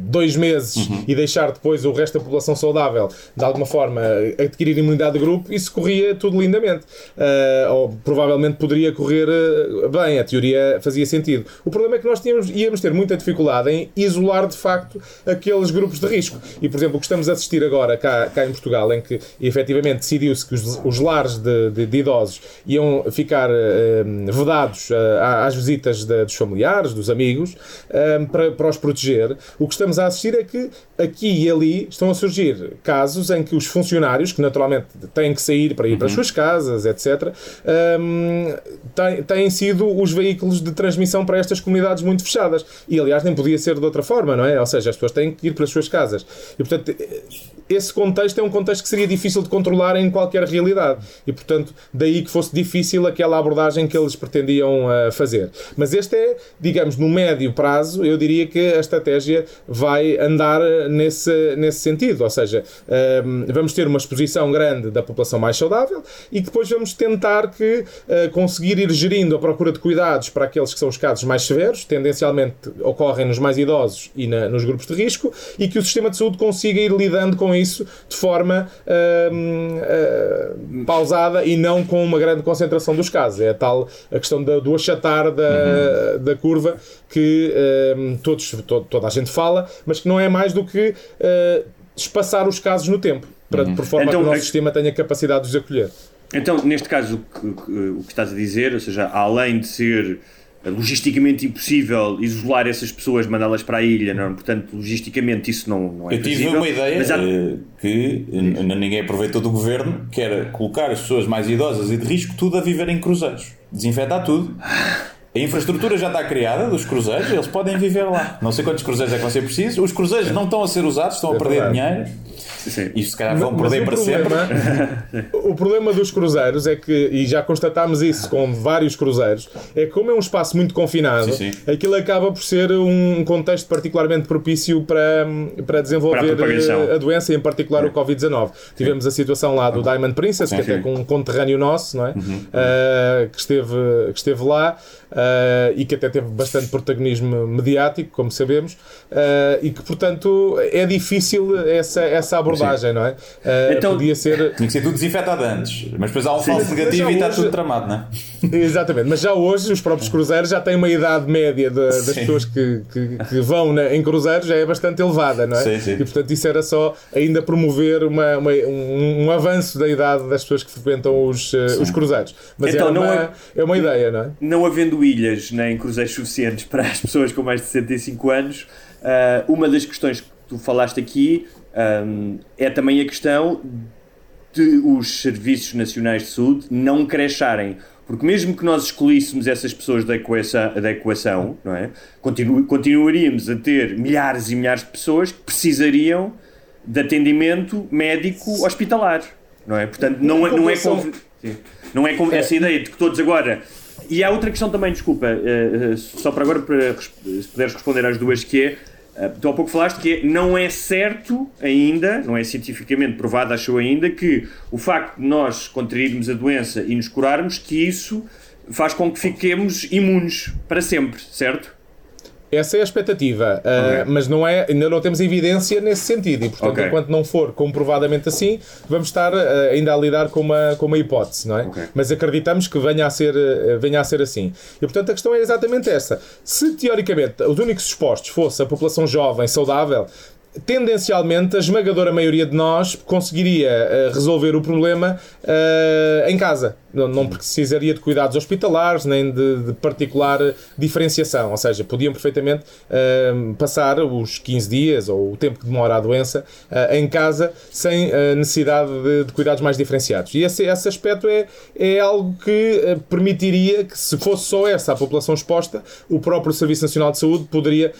dois meses uhum. e deixar depois o resto da população saudável de alguma forma adquirir imunidade de grupo, isso corria tudo lindamente. Uh, uh, ou provavelmente poderia correr uh, bem, a teoria fazia sentido. O problema é que nós tínhamos, íamos ter muita dificuldade em isolar de facto aqueles grupos de risco. E, por exemplo, o que estamos a assistir agora cá, cá em Portugal, em que efetivamente decidiu-se que os, os lares de, de, de, idosos iam ficar uh, vedados às visitas de, dos familiares, dos amigos, para, para os proteger, o que estamos a assistir é que aqui e ali estão a surgir casos em que os funcionários, que naturalmente têm que sair para ir uhum. para as suas casas, etc., um, têm, têm sido os veículos de transmissão para estas comunidades muito fechadas. E, aliás, nem podia ser de outra forma, não é? Ou seja, as pessoas têm que ir para as suas casas. E, portanto, esse contexto é um contexto que seria difícil de controlar em qualquer realidade. E, portanto, daí que fosse difícil aquela abordagem que eles pretendiam uh, fazer. Mas este é, digamos, no médio prazo, eu diria que a estratégia vai andar nesse, nesse sentido. Ou seja, uh, vamos ter uma exposição grande da população mais saudável e depois vamos tentar que uh, conseguir ir gerindo a procura de cuidados para aqueles que são os casos mais severos, tendencialmente ocorrem nos mais idosos e na, nos grupos de risco, e que o sistema de saúde consiga ir lidando com isso de forma uh, uh, pausada e não com uma grande concentração dos casos. É a tal a questão da, do achatar da, uhum. da curva que todos, to, toda a gente fala, mas que não é mais do que espaçar os casos no tempo, para, uhum. por forma então, que o nosso é... sistema tenha capacidade de os acolher. Então, neste caso, o que, o que estás a dizer, ou seja, além de ser logisticamente impossível isolar essas pessoas, mandá-las para a ilha, não? portanto, logisticamente isso não, não é Eu tive uma ideia há... Eh, que ninguém aproveitou do governo, que era colocar as pessoas mais idosas e de risco tudo a viver em cruzeiros, desinfetar tudo. A infraestrutura já está criada dos cruzeiros, eles podem viver lá. Não sei quantos cruzeiros é que vão ser precisos. Os cruzeiros não estão a ser usados, estão a é perder dinheiro. Sim. E se calhar vão perder para problema, sempre. O problema dos cruzeiros é que, e já constatámos isso com vários cruzeiros, é que como é um espaço muito confinado, sim, sim. aquilo acaba por ser um contexto particularmente propício para, para desenvolver para a, a, doença, em particular é. o Covid-19. Tivemos a situação lá do Diamond Princess, que até com um conterrâneo nosso, não é? Uhum. Uh, que, esteve, que esteve lá uh, e que até teve bastante protagonismo mediático, como sabemos, uh, e que, portanto, é difícil essa, essa abordagem, Sim. não é? Uh, então, podia ser... Tinha que ser tudo desinfetado antes, mas depois há um falso negativo e está tudo tramado, não é? Exatamente, mas já hoje os próprios cruzeiros já têm uma idade média de, das sim. pessoas que, que, que, vão na, em cruzeiros já é bastante elevada, não é? Sim, sim. E portanto isso era só ainda promover uma, uma um, um, avanço da idade das pessoas que frequentam os, os cruzeiros. Mas então, é, uma, é, é uma ideia, não é? Não havendo ilhas nem cruzeiros suficientes para as pessoas com mais de 65 anos, uh, uma das questões que tu falaste aqui um, é também a questão de os serviços nacionais de saúde não crescerem. Porque mesmo que nós excluíssemos essas pessoas da equação, da equação não é? Continu, continuaríamos a ter milhares e milhares de pessoas que precisariam de atendimento médico hospitalar. Não é? Portanto, não, é, não é, não é como essa ideia de que todos agora. E há outra questão também, desculpa, uh, uh, só para agora, para, se puderes responder às duas, que é tu há pouco falaste que não é certo ainda, não é cientificamente provado, acho ainda, que o facto de nós contrairmos a doença e nos curarmos, que isso faz com que fiquemos imunes para sempre, certo? Essa é a expectativa, uh, mas não é, ainda não temos evidência nesse sentido e, portanto, okay. enquanto não for comprovadamente assim, vamos estar uh, ainda a lidar com uma, com uma hipótese, não é? Okay. Mas acreditamos que venha a, ser, uh, venha a ser assim. E, portanto, a questão é exatamente essa. Se, teoricamente, os únicos expostos fosse a população jovem, saudável, tendencialmente a esmagadora maioria de nós conseguiria uh, resolver o problema uh, em casa. Não, não, precisaria de cuidados hospitalares nem de, de particular diferenciação, ou seja, podiam perfeitamente uh, passar os 15 dias ou o tempo que demora a doença em casa sem necessidade de, de, cuidados mais diferenciados. E esse, esse aspecto é, é algo que permitiria que, se fosse só essa a população exposta, o próprio Serviço Nacional de Saúde poderia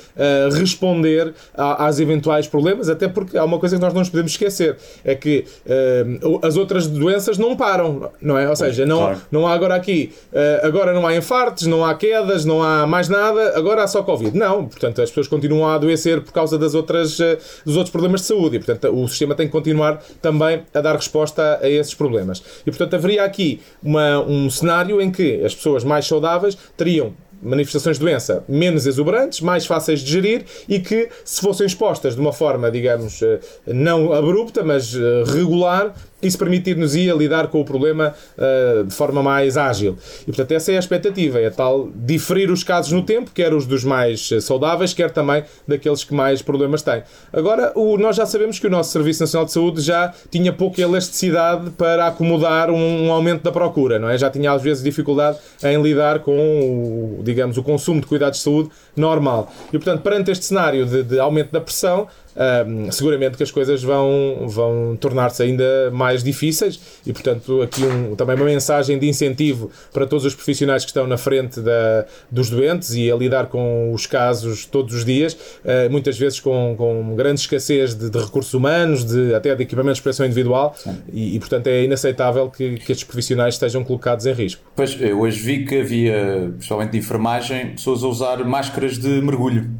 responder a, às eventuais problemas, até porque há uma coisa que nós não nos podemos esquecer: é que uh, as outras doenças não param, não é? Ou seja, não, claro. não há agora aqui, uh, agora não há infartos, não há quedas, não há mais nada, agora há só Covid. Não, portanto, as pessoas continuam a adoecer por causa das outras, uh, dos outros problemas de saúde e, portanto, o sistema tem que continuar também a dar resposta a esses problemas. E, portanto, haveria aqui uma, um cenário em que as pessoas mais saudáveis teriam manifestações de doença menos exuberantes, mais fáceis de gerir e que, se fossem expostas de uma forma, digamos, eh, não abrupta, mas eh, regular, isso permitir-nos ir a lidar com o problema uh, de forma mais ágil. E, portanto, essa é a expectativa, é tal diferir os casos no tempo, quer os dos mais saudáveis, quer também daqueles que mais problemas têm. Agora, o, nós já sabemos que o nosso Serviço Nacional de Saúde já tinha pouca elasticidade para acomodar um, um aumento da procura, não é? Já tinha às vezes dificuldade em lidar com o, digamos, o consumo de cuidados de saúde normal. E, portanto, perante este cenário de, de aumento da pressão, um, seguramente que as coisas vão, vão tornar-se ainda mais difíceis e, portanto, aqui um, também uma mensagem de incentivo para todos os profissionais que estão na frente da, dos doentes e a lidar com os casos todos os dias, uh, muitas vezes com, com grande escassez de, de, recursos humanos, de, até de equipamentos de proteção individual e, e, portanto, é inaceitável que, que estes profissionais estejam colocados em risco. Pois, eu hoje vi que havia, principalmente de enfermagem, pessoas a usar máscaras de mergulho.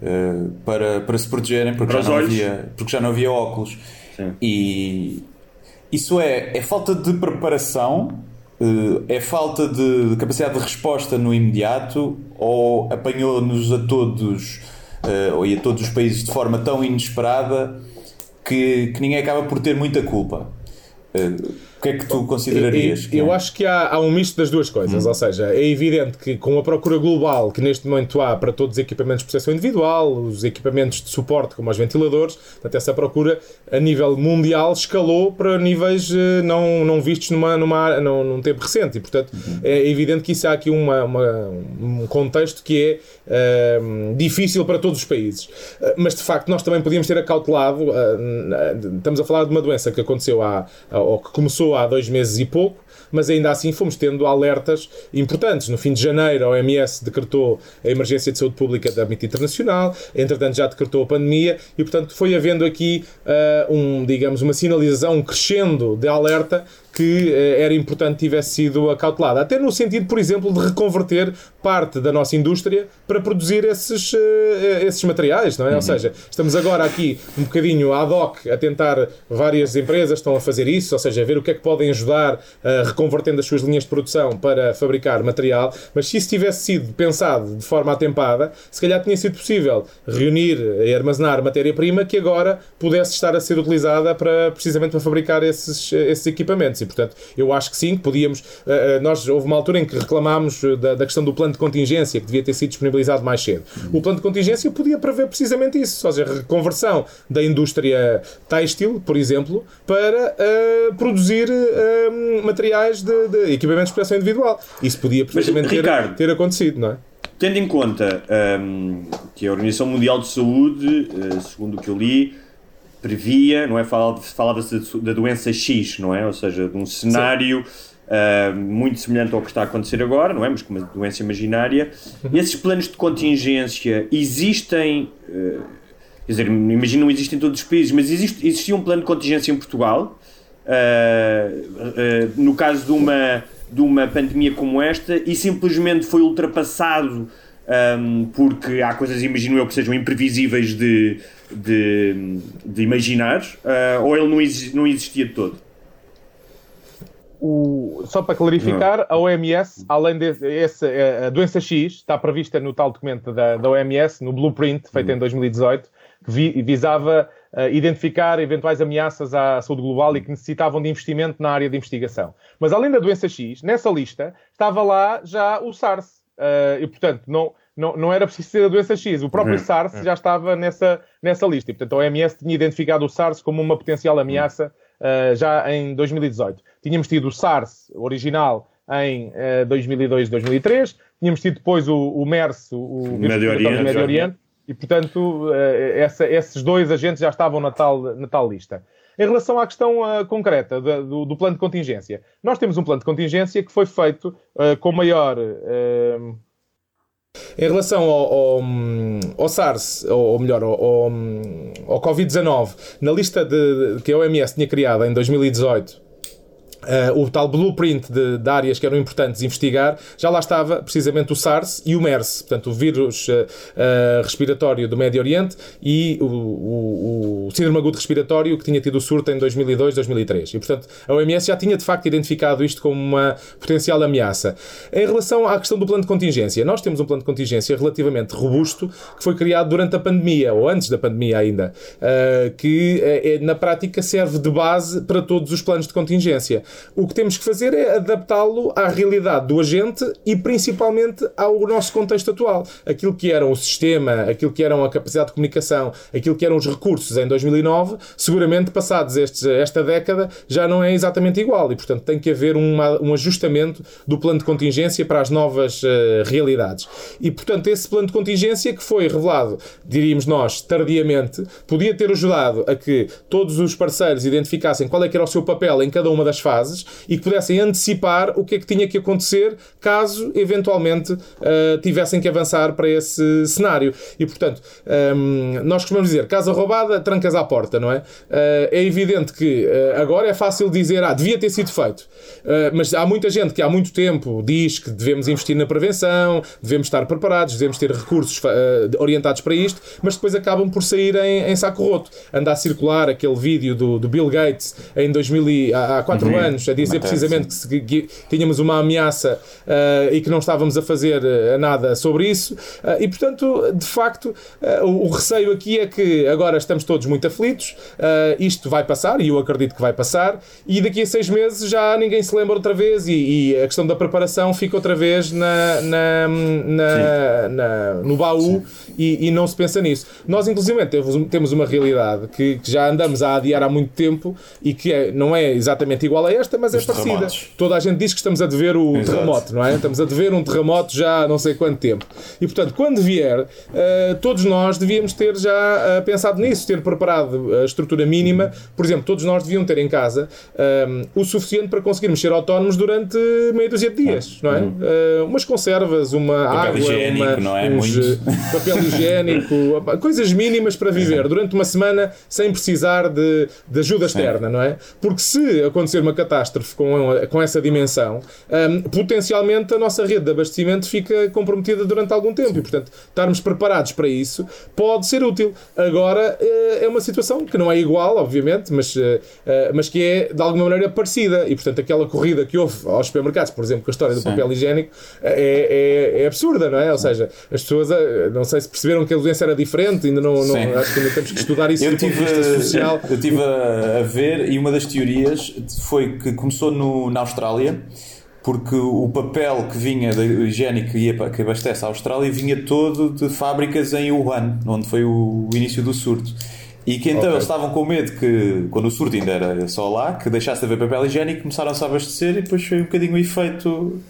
Uh, para, para se protegerem, porque, já não, havia, porque já não havia óculos. Sim. E isso é, é falta de preparação, uh, é falta de, de, capacidade de resposta no imediato, ou apanhou-nos a todos, uh, ou a todos os países de forma tão inesperada que, que ninguém acaba por ter muita culpa. O que é que tu considerarias? Eu, eu é? acho que há, há, um misto das duas coisas, hum. ou seja, é evidente que com a procura global que neste momento há para todos os equipamentos de proteção individual, os equipamentos de suporte como os ventiladores, portanto essa procura a nível mundial escalou para níveis eh, não, não vistos numa, numa, num, num tempo recente e portanto uhum. é evidente que isso há aqui uma, uma um contexto que é uh, difícil para todos os países. Uh, mas de facto nós também podíamos ter acautelado, uh, estamos a falar de uma doença que aconteceu há, ou que começou há dois meses e pouco, mas ainda assim fomos tendo alertas importantes. No fim de janeiro, a OMS decretou a emergência de saúde pública de âmbito internacional, entretanto já decretou a pandemia e, portanto, foi havendo aqui uh, um, digamos, uma sinalização, crescendo de alerta que eh, era importante tivesse sido acautelada. Até no sentido, por exemplo, de reconverter parte da nossa indústria para produzir esses, eh, esses materiais, não é? Uhum. Ou seja, estamos agora aqui um bocadinho ad hoc a tentar, várias empresas estão a fazer isso, ou seja, a ver o que é que podem ajudar uh, reconvertendo as suas linhas de produção para fabricar material, mas se isso tivesse sido pensado de forma atempada, se calhar tinha sido possível reunir e armazenar matéria-prima que agora pudesse estar a ser utilizada para, precisamente para fabricar esses, esses equipamentos. Portanto, eu acho que sim, que podíamos. Uh, nós, houve uma altura em que reclamámos da, da, questão do plano de contingência, que devia ter sido disponibilizado mais cedo. O plano de contingência podia prever precisamente isso, ou seja, reconversão da indústria têxtil, por exemplo, para uh, produzir uh, materiais de, de, equipamentos de proteção individual. Isso podia perfeitamente ter, Ricardo, ter acontecido, não é? Tendo em conta um, que a Organização Mundial de Saúde, segundo o que eu li, previa, não é? Falava-se da doença X, não é? Ou seja, de um cenário uh, muito semelhante ao que está a acontecer agora, não é? Mas com uma doença imaginária. Uhum. Esses planos de contingência existem. Uh, quer dizer, imagino não existem em todos os países, mas existe, existia um plano de contingência em Portugal. Uh, no caso de uma, de uma pandemia como esta, e simplesmente foi ultrapassado um, porque há coisas, imagino eu, que sejam imprevisíveis de, de, de imaginar, uh, ou ele não, exi não existia de todo? O, só para clarificar, a OMS, além esse, eh, a doença X, está prevista no tal documento da, da OMS, no blueprint, feito em 2018, que vi, visava uh, identificar eventuais ameaças à saúde global e que necessitavam de investimento na área de investigação. Mas além da doença X, nessa lista estava lá já o SARS. Uh, e, portanto, não, não, não era preciso ser a doença X. O próprio uhum. SARS uhum. já estava nessa, nessa lista. E, portanto, a OMS tinha identificado o SARS como uma potencial ameaça uh, já em 2018. Tínhamos tido o SARS original em uh, 2002, 2003. Tínhamos tido depois o, o MERS, o, o Médio Oriente, Médio Oriente. E, portanto, uh, essa, esses dois agentes já estavam na tal, na tal lista. Em relação à questão uh, concreta do, do, plano de contingência, nós temos um plano de contingência que foi feito uh, com maior uh, em relação ao, ao, ao SARS, ou, melhor, ao, ao, ao Covid-19, na lista de, que a OMS tinha criada em 2018, Uh, o tal blueprint de, de, áreas que eram importantes investigar, já lá estava precisamente o SARS e o MERS, portanto, o vírus uh, uh, respiratório do Médio Oriente e o, o, o, síndrome agudo respiratório que tinha tido o surto em 2002, 2003. E, portanto, a OMS já tinha de facto identificado isto como uma potencial ameaça. Em relação à questão do plano de contingência, nós temos um plano de contingência relativamente robusto que foi criado durante a pandemia, ou antes da pandemia ainda, que na prática serve de base para todos os planos de contingência. O que temos que fazer é adaptá-lo à realidade do agente e principalmente ao nosso contexto atual. Aquilo que era o sistema, aquilo que eram a capacidade de comunicação, aquilo que eram os recursos em 2009, seguramente passados estes, esta década já não é exatamente igual e, portanto, tem que haver uma, um ajustamento do plano de contingência para as novas uh, realidades. E, portanto, esse plano de contingência que foi revelado, diríamos nós, tardiamente, podia ter ajudado a que todos os parceiros identificassem qual é que era o seu papel em cada uma das fases fases e que pudessem antecipar o que é que tinha que acontecer caso eventualmente uh, tivessem que avançar para esse cenário. E portanto, um, ehm, nós costumamos dizer casa roubada, trancas à porta, não é? Uh, é evidente que uh, agora é fácil dizer, ah, devia ter sido feito. mas há muita gente que há muito tempo diz que devemos investir na prevenção, devemos estar preparados, devemos ter recursos orientados para isto, mas depois acabam por sair em, em saco roto. Anda a circular aquele vídeo do, do Bill Gates em 2000, há 4 uhum. anos anos a dizer precisamente que, se, que, tínhamos uma ameaça uh, e que não estávamos a fazer uh, nada sobre isso. Uh, e, portanto, de facto, o, o, receio aqui é que agora estamos todos muito aflitos, isto vai passar, e eu acredito que vai passar, e daqui a seis meses já ninguém se lembra outra vez, e, e a questão da preparação fica outra vez na, na, na, na no baú e, e, não se pensa nisso. Nós, inclusive, temos uma realidade que, que já andamos a adiar há muito tempo e que é, não é exatamente igual a esta, mas é parecida. Terremotos. Toda a gente diz que estamos a dever o Exato. terremoto, não é? Estamos a dever um terremoto já há não sei quanto tempo. E portanto, quando vier, uh, todos nós devíamos ter já uh, pensado nisso, ter preparado a estrutura mínima. Por exemplo, todos nós deviam ter em casa um, o suficiente para conseguirmos ser autónomos durante meia dúzia de dias, não é? Uh, umas conservas, uma papel água, higiênico, uma, não é? uns, papel higiênico, coisas mínimas para viver durante uma semana sem precisar de, de ajuda externa, não é? Porque se acontecer uma catástrofe catástrofe com, com essa dimensão, um, potencialmente a nossa rede de abastecimento fica comprometida durante algum tempo Sim. e, portanto, estarmos preparados para isso pode ser útil. Agora, uh, é uma situação que não é igual, obviamente, mas, uh, uh, mas que é de alguma maneira parecida e, portanto, aquela corrida que houve aos supermercados, por exemplo, com a história do Sim. papel higiênico, é, é, é, absurda, não é? Ou seja, as pessoas, não sei se perceberam que a doença era diferente, ainda não, não acho que ainda temos que estudar isso eu do tive, ponto de vista social. Eu estive a, a ver e uma das teorias foi que começou no, na Austrália, porque o papel que vinha da higiênico que, ia, que abastece a Austrália vinha todo de fábricas em Wuhan, onde foi o, o início do surto. E que então okay. eles estavam com medo que, quando o surto ainda era só lá, que deixasse de haver papel higiênico, começaram-se a abastecer e depois foi um bocadinho o efeito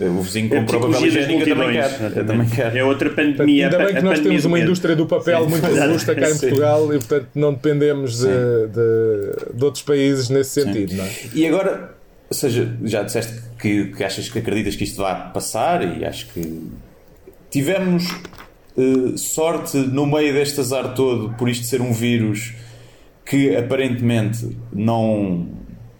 O vizinho comprou papel higiênico, eu também quero. Eu também quero. É outra pandemia. Ainda bem que nós temos uma indústria do papel muito robusta cá em Portugal e, portanto, não dependemos de, de, de, outros países nesse sentido. Não é? E agora, ou seja, já disseste que, que achas que acreditas que isto vai passar e acho que tivemos uh, sorte no meio deste azar todo por isto ser um vírus que aparentemente não,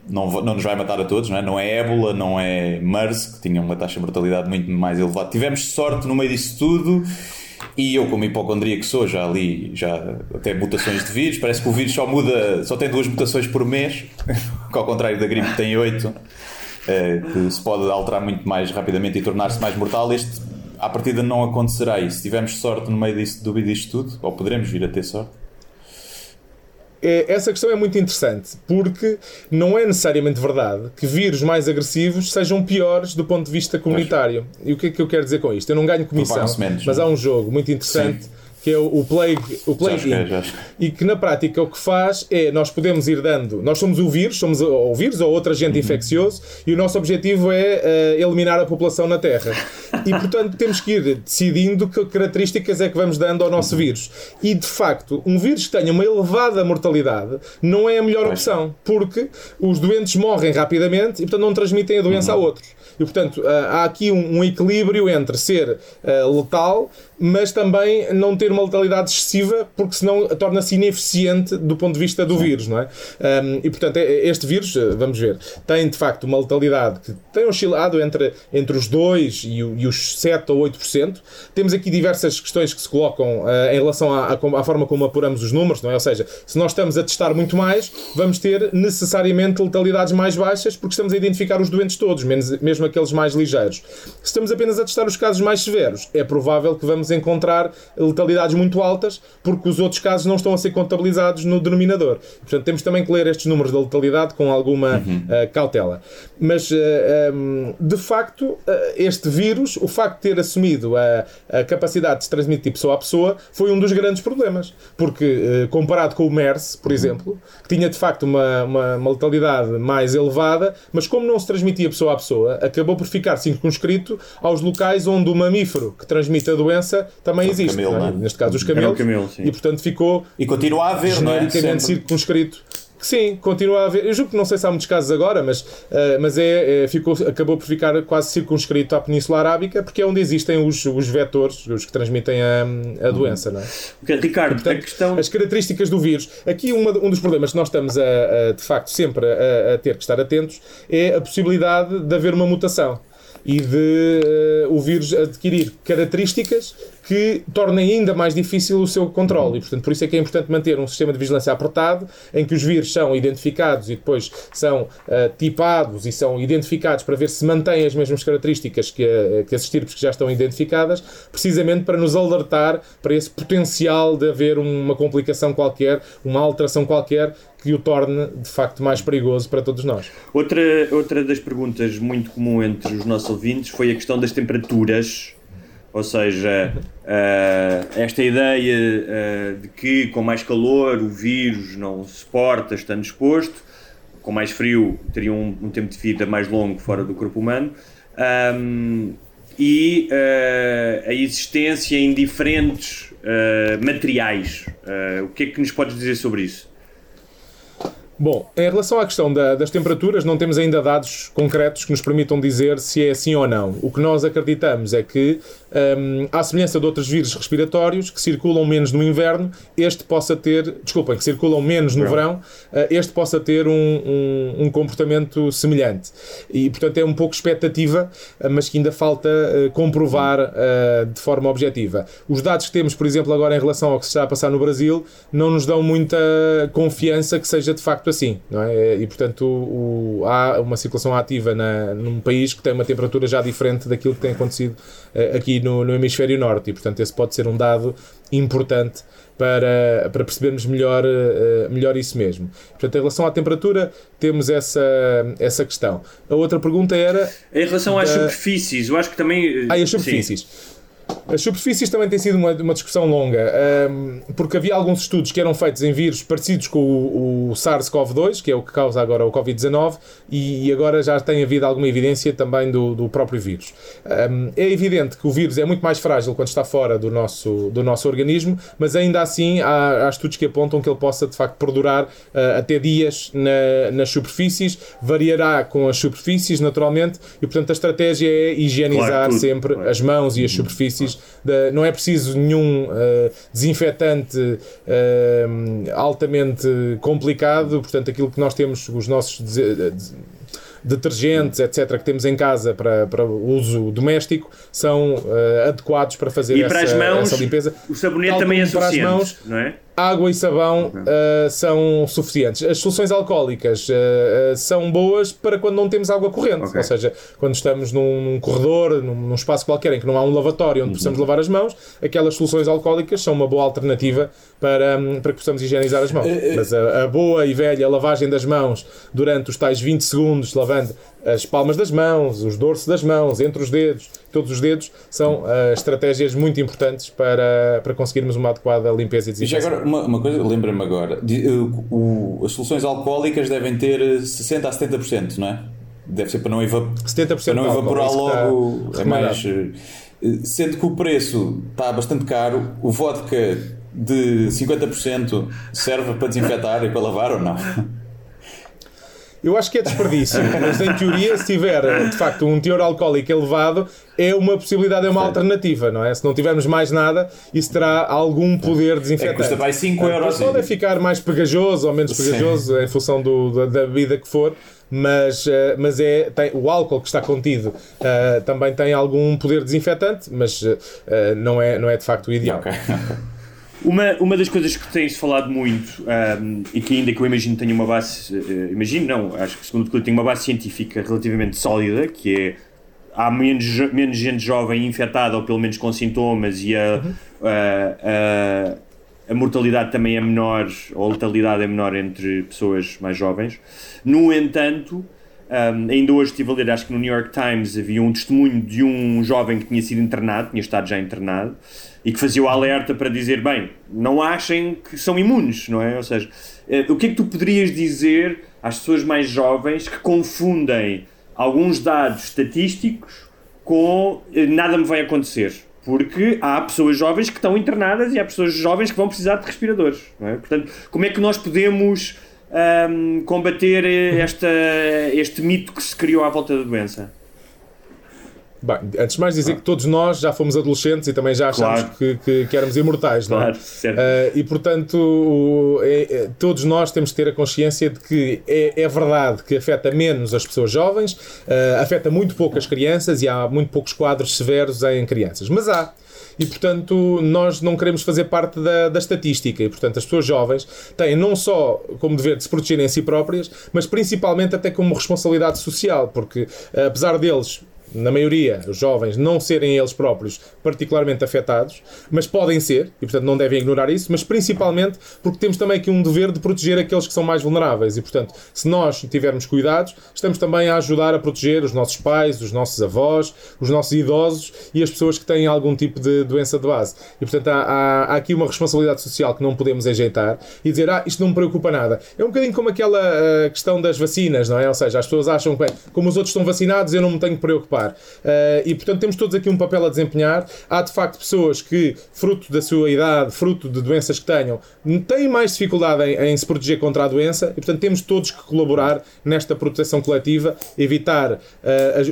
não, não nos vai matar a todos, não é? Não é ébola, não é MERS, que tinha uma taxa de mortalidade muito mais elevada. Tivemos sorte no meio disso tudo e eu, como que sou, já ali, já até mutações de vírus, parece que o vírus só muda, só tem duas mutações por mês, que ao contrário da gripe tem oito, eh, que se pode alterar muito mais rapidamente e tornar-se mais mortal. Este, à partida, não acontecerá isso. Se tivermos sorte no meio disso, disto tudo, ou poderemos vir a ter sorte é, essa questão é muito interessante, porque não é necessariamente verdade que vírus mais agressivos sejam piores do ponto de vista comunitário. E o que é que eu quero dizer com isto? Eu não ganho comissão, mas há um jogo muito interessante. Sim que é o Plague, o Plague é, e que na prática o que faz é nós podemos ir dando, nós somos o vírus, somos o vírus ou outro agente uhum. infeccioso e o nosso objetivo é uh, eliminar a população na Terra. E portanto temos que ir decidindo que características é que vamos dando ao nosso vírus. E de facto, um vírus que tenha uma elevada mortalidade não é a melhor opção, porque os doentes morrem rapidamente e portanto não transmitem a doença uhum. a outros. E portanto uh, há aqui um, um, equilíbrio entre ser uh, letal, mas também não ter uma letalidade excessiva, porque senão torna-se ineficiente do ponto de vista do vírus, não é? Um, e portanto, é, este vírus, eh, vamos ver, tem de facto uma letalidade que tem oscilado entre, entre os 2 e, e os 7 ou 8%. Temos aqui diversas questões que se colocam uh, em relação à, à, forma como apuramos os números, não é? Ou seja, se nós estamos a testar muito mais, vamos ter necessariamente letalidades mais baixas, porque estamos a identificar os doentes todos, menos, mesmo aqueles mais ligeiros. Se estamos apenas a testar os casos mais severos, é provável que vamos encontrar letalidades muito altas, porque os outros casos não estão a ser contabilizados no denominador. Portanto, temos também que ler estes números de letalidade com alguma uhum. uh, cautela. Mas, uh, eh, um, ehm, de facto, uh, este vírus, o facto de ter assumido a, a, capacidade de se transmitir pessoa a pessoa, foi um dos grandes problemas. Porque, comparado com o MERS, por exemplo, que tinha de facto uma, uma, uma letalidade mais elevada, mas como não se transmitia pessoa a pessoa, acabou por ficar circunscrito aos locais onde o mamífero que transmite a doença também existe. Camelo, é? Neste caso, os camelos. Camelo, e portanto ficou. E continua a haver, genericamente não é? circunscrito. Sim, continua a haver. Eu julgo que não sei se há muitos casos agora, mas, uh, mas é, é, ficou, acabou por ficar quase circunscrito à Península Arábica, porque é onde existem os, os vetores, os que transmitem a, a doença, não é? Okay, Ricardo, Portanto, questão... As características do vírus. Aqui uma, um dos problemas que nós estamos, a, a de facto, sempre a, a ter que estar atentos é a possibilidade de haver uma mutação e de uh, o vírus adquirir características que tornem ainda mais difícil o seu controle. E, portanto, por isso é que é importante manter um sistema de vigilância apertado, em que os vírus são identificados e depois são uh, tipados e são identificados para ver se mantêm as mesmas características que, uh, que as estirpes que já estão identificadas, precisamente para nos alertar para esse potencial de haver uma complicação qualquer, uma alteração qualquer que o torne de facto mais perigoso para todos nós. Outra, outra das perguntas muito comum entre os nossos ouvintes foi a questão das temperaturas ou seja, uh, esta ideia uh, de que com mais calor o vírus não se porta estando exposto, com mais frio teria um, um tempo de vida mais longo fora do corpo humano, um, e uh, a existência em diferentes materiais. o que é que nos podes dizer sobre isso? Bom, em relação à questão da, das temperaturas, não temos ainda dados concretos que nos permitam dizer se é assim ou não. O que nós acreditamos é que, um, à semelhança de outros vírus respiratórios que circulam menos no inverno, este possa ter, desculpem, que circulam menos no verão, uh, este possa ter um, um, um, comportamento semelhante. E, portanto, é um pouco expectativa, uh, mas que ainda falta uh, comprovar de forma objetiva. Os dados que temos, por exemplo, agora em relação ao que se está a passar no Brasil, não nos dão muita confiança que seja de facto assim, não é? E portanto o, o, há uma circulação ativa na, num país que tem uma temperatura já diferente daquilo que tem acontecido aqui no, no, hemisfério norte e portanto esse pode ser um dado importante para, para percebermos melhor, uh, melhor isso mesmo. Portanto, em relação à temperatura, temos essa, essa questão. A outra pergunta era. Em relação da... às superfícies, eu acho que também. Ah, as superfícies. Sim. As superfícies também tem sido uma, uma discussão longa, um, porque havia alguns estudos que eram feitos em vírus parecidos com o, o SARS-CoV-2, que é o que causa agora o Covid-19, e, e, agora já tem havido alguma evidência também do, do próprio vírus. Um, é evidente que o vírus é muito mais frágil quando está fora do nosso, do nosso organismo, mas ainda assim há, há estudos que apontam que ele possa de facto perdurar uh, até dias na, nas superfícies, variará com as superfícies naturalmente, e portanto a estratégia é higienizar claro, sempre as mãos e as superfícies de, não é preciso nenhum uh, desinfetante uh, altamente complicado, portanto, aquilo que nós temos, os nossos detergentes, etc., que temos em casa para, para uso doméstico, são uh, adequados para fazer e essa, para as mãos, essa limpeza. O sabonete Tal também é suficiente, mãos, não é? Água e sabão uh, são suficientes. As soluções alcoólicas uh, uh, são boas para quando não temos água corrente, okay. ou seja, quando estamos num, num corredor, num, num, espaço qualquer em que não há um lavatório onde uhum. possamos lavar as mãos, aquelas soluções alcoólicas são uma boa alternativa para, um, para que possamos higienizar as mãos. Mas a, a boa e velha lavagem das mãos durante os tais 20 segundos, lavando as palmas das mãos, os dorsos das mãos, entre os dedos, todos os dedos, são uh, estratégias muito importantes para, para conseguirmos uma adequada limpeza e desinfecção. E já agora, uma, uma coisa, lembra-me agora, de, uh, o, as soluções alcoólicas devem ter 60% a 70%, não é? Deve ser para não, evap 70% para não evaporar logo. É mais, uh, sendo que o preço está bastante caro, o vodka de 50% serve para desinfetar e para lavar ou não? Eu acho que é desperdício, mas em teoria, se tiver de facto um teor alcoólico elevado, é uma possibilidade, é uma alternativa, não é? Se não tivermos mais nada, isso terá algum poder desinfetante. É, custa vai 5 euros. Pode ficar mais pegajoso ou menos pegajoso, Sim. em função do, da, da bebida que for, mas, uh, mas é, tem, o álcool que está contido uh, também tem algum poder desinfetante, mas uh, não, é, não é de facto o ideal. Okay. Uma, uma das coisas que tens falado muito um, e que ainda que eu imagino tenha uma base, uh, imagino não, acho que segundo o tem uma base científica relativamente sólida, que é há menos, menos gente jovem infectada ou pelo menos com sintomas e a, uhum. a, a, a, mortalidade também é menor ou a letalidade é menor entre pessoas mais jovens. No entanto, um, ainda hoje estive a ler, acho que no New York Times havia um testemunho de um jovem que tinha sido internado, tinha estado já internado, e que fazia o alerta para dizer: bem, não achem que são imunes, não é? Ou seja, eh, o que é que tu poderias dizer às pessoas mais jovens que confundem alguns dados estatísticos com eh, nada me vai acontecer? Porque há pessoas jovens que estão internadas e há pessoas jovens que vão precisar de respiradores. Não é? Portanto, como é que nós podemos um, combater esta, este mito que se criou à volta da doença? Bem, antes de mais dizer ah. que todos nós já fomos adolescentes e também já achamos claro. que, que, que, éramos imortais, claro, não é? Uh, e portanto, é, é, todos nós temos que ter a consciência de que é, é verdade que afeta menos as pessoas jovens, uh, afeta muito pouco as crianças e há muito poucos quadros severos em crianças. Mas há e, portanto, nós não queremos fazer parte da, da estatística. E, portanto, as pessoas jovens têm não só como dever de se protegerem a si próprias, mas principalmente até como responsabilidade social, porque apesar deles na maioria, os jovens, não serem eles próprios particularmente afetados, mas podem ser, e portanto não devem ignorar isso, mas principalmente porque temos também aqui um dever de proteger aqueles que são mais vulneráveis. E portanto, se nós tivermos cuidados, estamos também a ajudar a proteger os nossos pais, os nossos avós, os nossos idosos e as pessoas que têm algum tipo de doença de base. E portanto, há, há, há aqui uma responsabilidade social que não podemos ajeitar e dizer, ah, isto não me preocupa nada. É um bocadinho como aquela uh, questão das vacinas, não é? Ou seja, as pessoas acham que, como os outros estão vacinados, eu não me tenho que preocupar. Uh, e portanto temos todos aqui um papel a desempenhar. Há de facto pessoas que, fruto da sua idade, fruto de doenças que tenham, têm mais dificuldade em, em se proteger contra a doença e portanto temos todos que colaborar nesta proteção coletiva, evitar uh,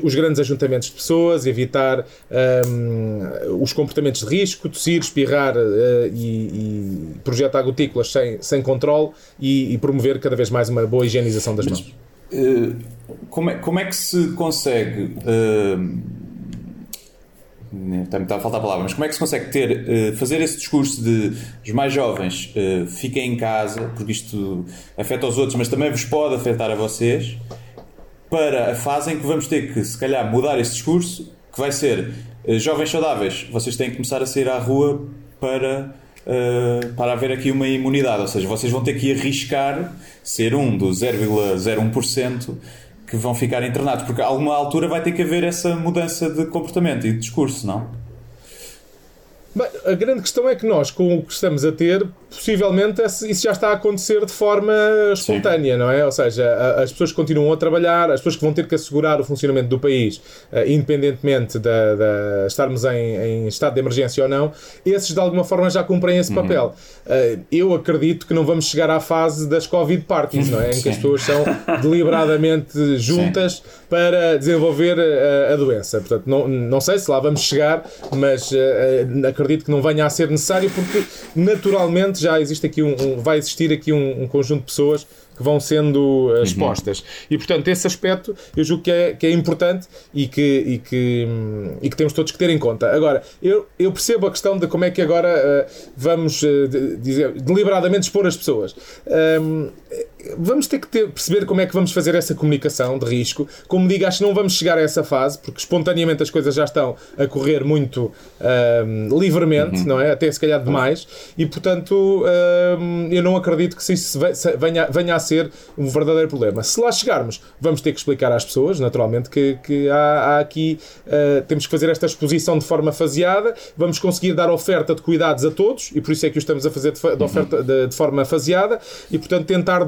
os grandes ajuntamentos de pessoas, evitar um, os comportamentos de risco, tossir, espirrar uh, e, e, projetar gotículas sem, sem controle e, e, promover cada vez mais uma boa higienização das mãos. Como, é, como é que se consegue. Uh, está a faltar a palavra, mas como é que se consegue ter, uh, fazer esse discurso de os mais jovens uh, fiquem em casa, porque isto afeta os outros, mas também vos pode afetar a vocês, para a fase em que vamos ter que, se calhar, mudar esse discurso, que vai ser uh, jovens saudáveis, vocês têm que começar a sair à rua para uh, para haver aqui uma imunidade. Ou seja, vocês vão ter que arriscar ser um dos 0,01% que vão ficar internados, porque a alguma altura vai ter que haver essa mudança de comportamento e de discurso, não? Bem, a grande questão é que nós, com o que estamos a ter, possivelmente isso já está a acontecer de forma espontânea, Sim. não é? Ou seja, as pessoas continuam a trabalhar, as pessoas que vão ter que assegurar o funcionamento do país, eh, independentemente de, de estarmos em, em, estado de emergência ou não, esses de alguma forma já cumprem esse uhum. papel. Uhum. Eu acredito que não vamos chegar à fase das Covid parties, não é? Em que as pessoas são deliberadamente juntas Sim. para desenvolver a, a, doença. Portanto, não, não sei se lá vamos chegar, mas acredito acredito que não venha a ser necessário porque naturalmente já existe aqui um, um vai existir aqui um, um conjunto de pessoas que vão sendo uh, expostas. Uhum. E, portanto, esse aspecto eu julgo que é, que é importante e que, e, que, e que temos todos que ter em conta. Agora, eu, eu percebo a questão de como é que agora uh, vamos uh, dizer, deliberadamente expor as pessoas. Um, vamos ter que ter, perceber como é que vamos fazer essa comunicação de risco. Como digo, acho que não vamos chegar a essa fase, porque espontaneamente as coisas já estão a correr muito um, livremente, uhum. não é? Até se calhar demais, e portanto um, eu não acredito que isso venha, venha a ser um verdadeiro problema. Se lá chegarmos, vamos ter que explicar às pessoas, naturalmente, que, que há, há aqui, uh, temos que fazer esta exposição de forma faseada, vamos conseguir dar oferta de cuidados a todos, e por isso é que o estamos a fazer de, de oferta de, de forma faseada, e portanto tentar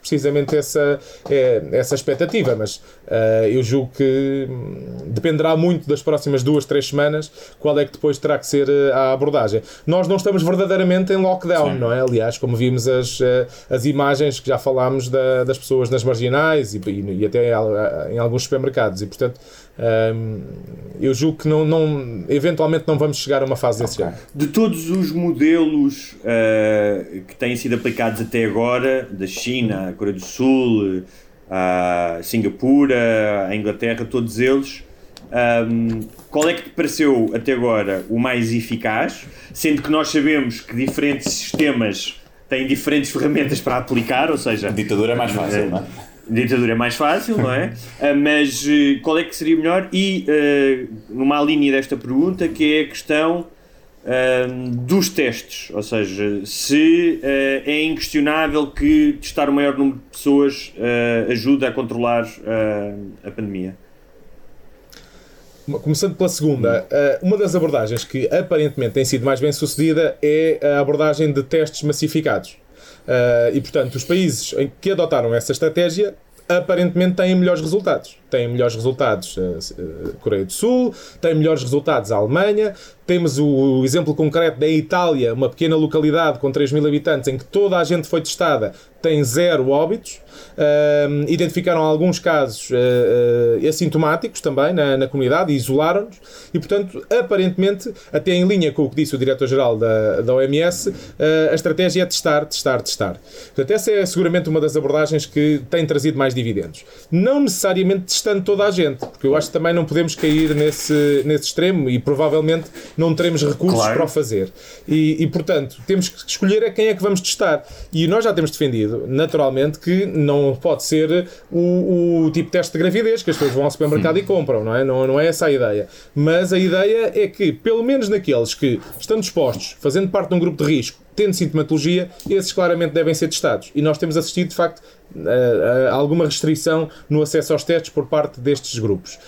precisamente essa, é, essa expectativa, mas uh, eu julgo que hum, dependerá muito das próximas duas, três semanas qual é que depois terá que ser eh, a abordagem. Nós não estamos verdadeiramente em lockdown, Sim. não é? Aliás, como vimos as, eh, as imagens que já falámos da, das pessoas nas marginais e, e, e até em alguns supermercados, e portanto um, eu julgo que não, não, eventualmente não vamos chegar a uma fase desse género. De todos os modelos uh, que têm sido aplicados até agora, da China, a Coreia do Sul, a Singapura, a Inglaterra, todos eles, um, qual é que te pareceu até agora o mais eficaz? Sendo que nós sabemos que diferentes sistemas têm diferentes ferramentas para aplicar, ou seja, a ditadura é mais fácil, uh, não é? Ditadura é mais fácil, não é? Uh, mas uh, qual é que seria melhor? E uh, numa linha desta pergunta, que é a questão dos testes, ou seja, se é inquestionável que testar o maior número de pessoas ajuda a controlar a pandemia. Começando pela segunda, uma das abordagens que aparentemente tem sido mais bem sucedida é a abordagem de testes massificados. Uh, e, portanto, os países que adotaram essa estratégia aparentemente têm melhores resultados. Têm melhores resultados a Coreia do Sul, tem melhores resultados a Alemanha. Temos o exemplo concreto da Itália, uma pequena localidade com 3 mil habitantes, em que toda a gente foi testada, tem zero óbitos. Uh, identificaram alguns casos uh, uh, assintomáticos também na, na comunidade e isolaram-nos. E, portanto, aparentemente, até em linha com o que disse o diretor-geral da, da OMS, a estratégia é testar, testar, testar. Portanto, essa é seguramente uma das abordagens que tem trazido mais dividendos. Não necessariamente testando toda a gente, porque eu acho que também não podemos cair nesse, nesse extremo e provavelmente não teremos recursos claro. para o fazer. E, e, portanto, temos que escolher a quem é que vamos testar. E nós já temos defendido, naturalmente, que não pode ser o, o tipo de teste de gravidez que as pessoas vão ao supermercado Sim. e compram, não é? Não, não é essa a ideia. Mas a ideia é que, pelo menos naqueles que estão dispostos, fazendo parte de um grupo de risco, tendo sintomatologia, esses claramente devem ser testados. E nós temos assistido, de facto, a, alguma restrição no acesso aos testes por parte destes grupos.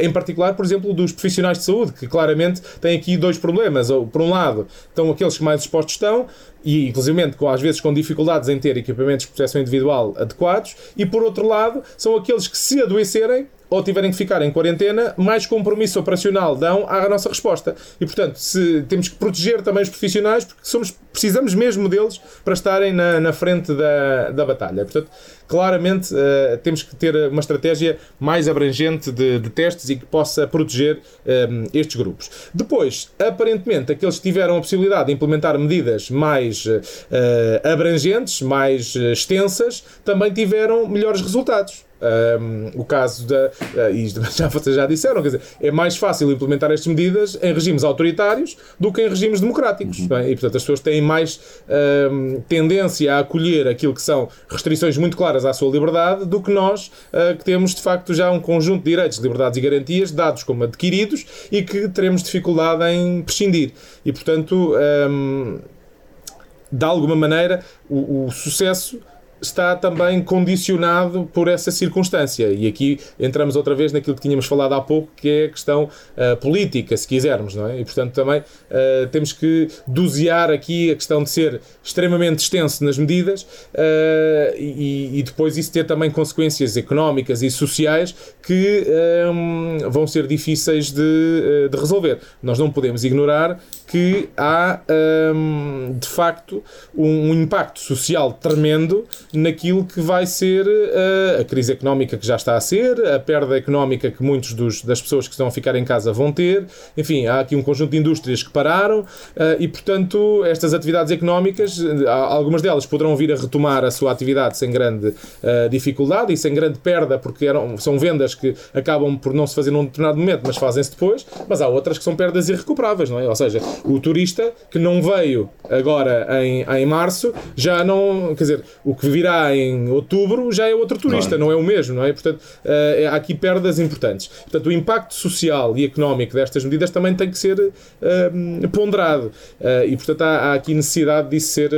em particular, por exemplo, dos profissionais de saúde, que claramente têm aqui dois problemas. Por um lado, estão aqueles que mais expostos estão, e inclusive às vezes com dificuldades em ter equipamentos de proteção individual adequados, e por outro lado, são aqueles que se adoecerem ou tiverem que ficar em quarentena, mais compromisso operacional dão à nossa resposta. E, portanto, se, temos que proteger também os profissionais, porque somos, precisamos mesmo deles para estarem na, na frente da, da batalha. Portanto, claramente uh, temos que ter uma estratégia mais abrangente de, de testes e que possa proteger um, eh, estes grupos. Depois, aparentemente, aqueles que tiveram a possibilidade de implementar medidas mais uh, abrangentes, mais extensas, também tiveram melhores resultados. Um, o caso da. Uh, e já vocês já disseram, quer dizer, é mais fácil implementar estas medidas em regimes autoritários do que em regimes democráticos. Uhum. Bem, e portanto as pessoas têm mais um, tendência a acolher aquilo que são restrições muito claras à sua liberdade do que nós, uh, que temos de facto já um conjunto de direitos, liberdades e garantias dados como adquiridos e que teremos dificuldade em prescindir. E portanto, um, de alguma maneira, o, o sucesso está também condicionado por essa circunstância. E aqui entramos outra vez naquilo que tínhamos falado há pouco, que é a questão uh, política, se quisermos, não é? E portanto também uh, temos que dosear aqui a questão de ser extremamente extenso nas medidas uh, e, e, depois isso ter também consequências económicas e sociais que um, vão ser difíceis de, de resolver. Nós não podemos ignorar que há um, de facto um, um impacto social tremendo naquilo que vai ser uh, a crise económica que já está a ser, a perda económica que muitos dos, das pessoas que estão a ficar em casa vão ter. Enfim, há aqui um conjunto de indústrias que pararam uh, e, portanto, estas atividades económicas, uh, algumas delas poderão vir a retomar a sua atividade sem grande dificuldade e sem grande perda, porque eram, são vendas que acabam por não se fazer num determinado momento, mas fazem-se depois. Mas há outras que são perdas irrecuperáveis, não é? Ou seja, o turista que não veio agora em, em março já não. Quer dizer, o que virá em outubro já é outro turista, não é, não é o mesmo, não é? Portanto, uh, há aqui perdas importantes. Portanto, o impacto social e económico destas medidas também tem que ser uh, ponderado. Uh, e, portanto, há, há, aqui necessidade disso ser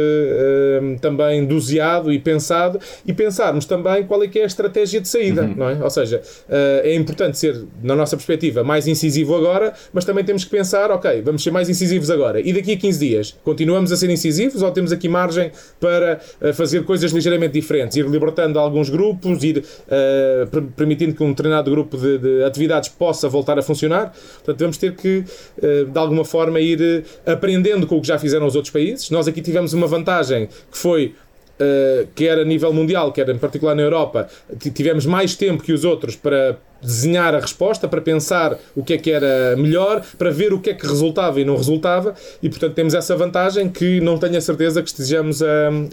também doseado e pensado e pensarmos também qual é que é a estratégia de saída, uhum. não é? Ou seja, é importante ser, na nossa perspectiva, mais incisivo agora, mas também temos que pensar, ok, vamos ser mais incisivos agora. E daqui a 15 dias, continuamos a ser incisivos ou temos aqui margem para fazer coisas ligeiramente diferentes, ir libertando alguns grupos, ir uh, permitindo que um determinado grupo de, de, atividades possa voltar a funcionar. Portanto, vamos ter que, uh, de alguma forma, ir aprendendo com o que já fizeram os outros países. Nós aqui tivemos uma vantagem que foi Uh, quer a nível mundial, quer em particular na Europa, tivemos mais tempo que os outros para desenhar a resposta, para pensar o que é que era melhor, para ver o que é que resultava e não resultava, e portanto temos essa vantagem que não tenho a certeza que estejamos a,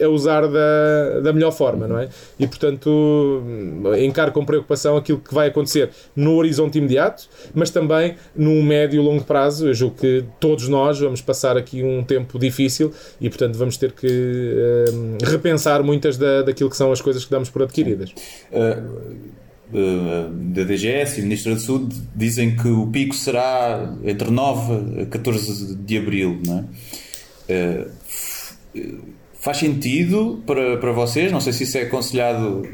a usar da, da melhor forma, não é? E portanto encaro com preocupação aquilo que vai acontecer no horizonte imediato, mas também no médio e longo prazo. Eu julgo que todos nós vamos passar aqui um tempo difícil e portanto vamos ter que uh, repensar muitas da, daquilo que são as coisas que damos por adquiridas. Uh da DGS e o Ministro da Saúde dizem que o pico será entre 9 a 14 de abril. Não é? Uh, faz sentido para, para vocês? Não sei se isso é aconselhado,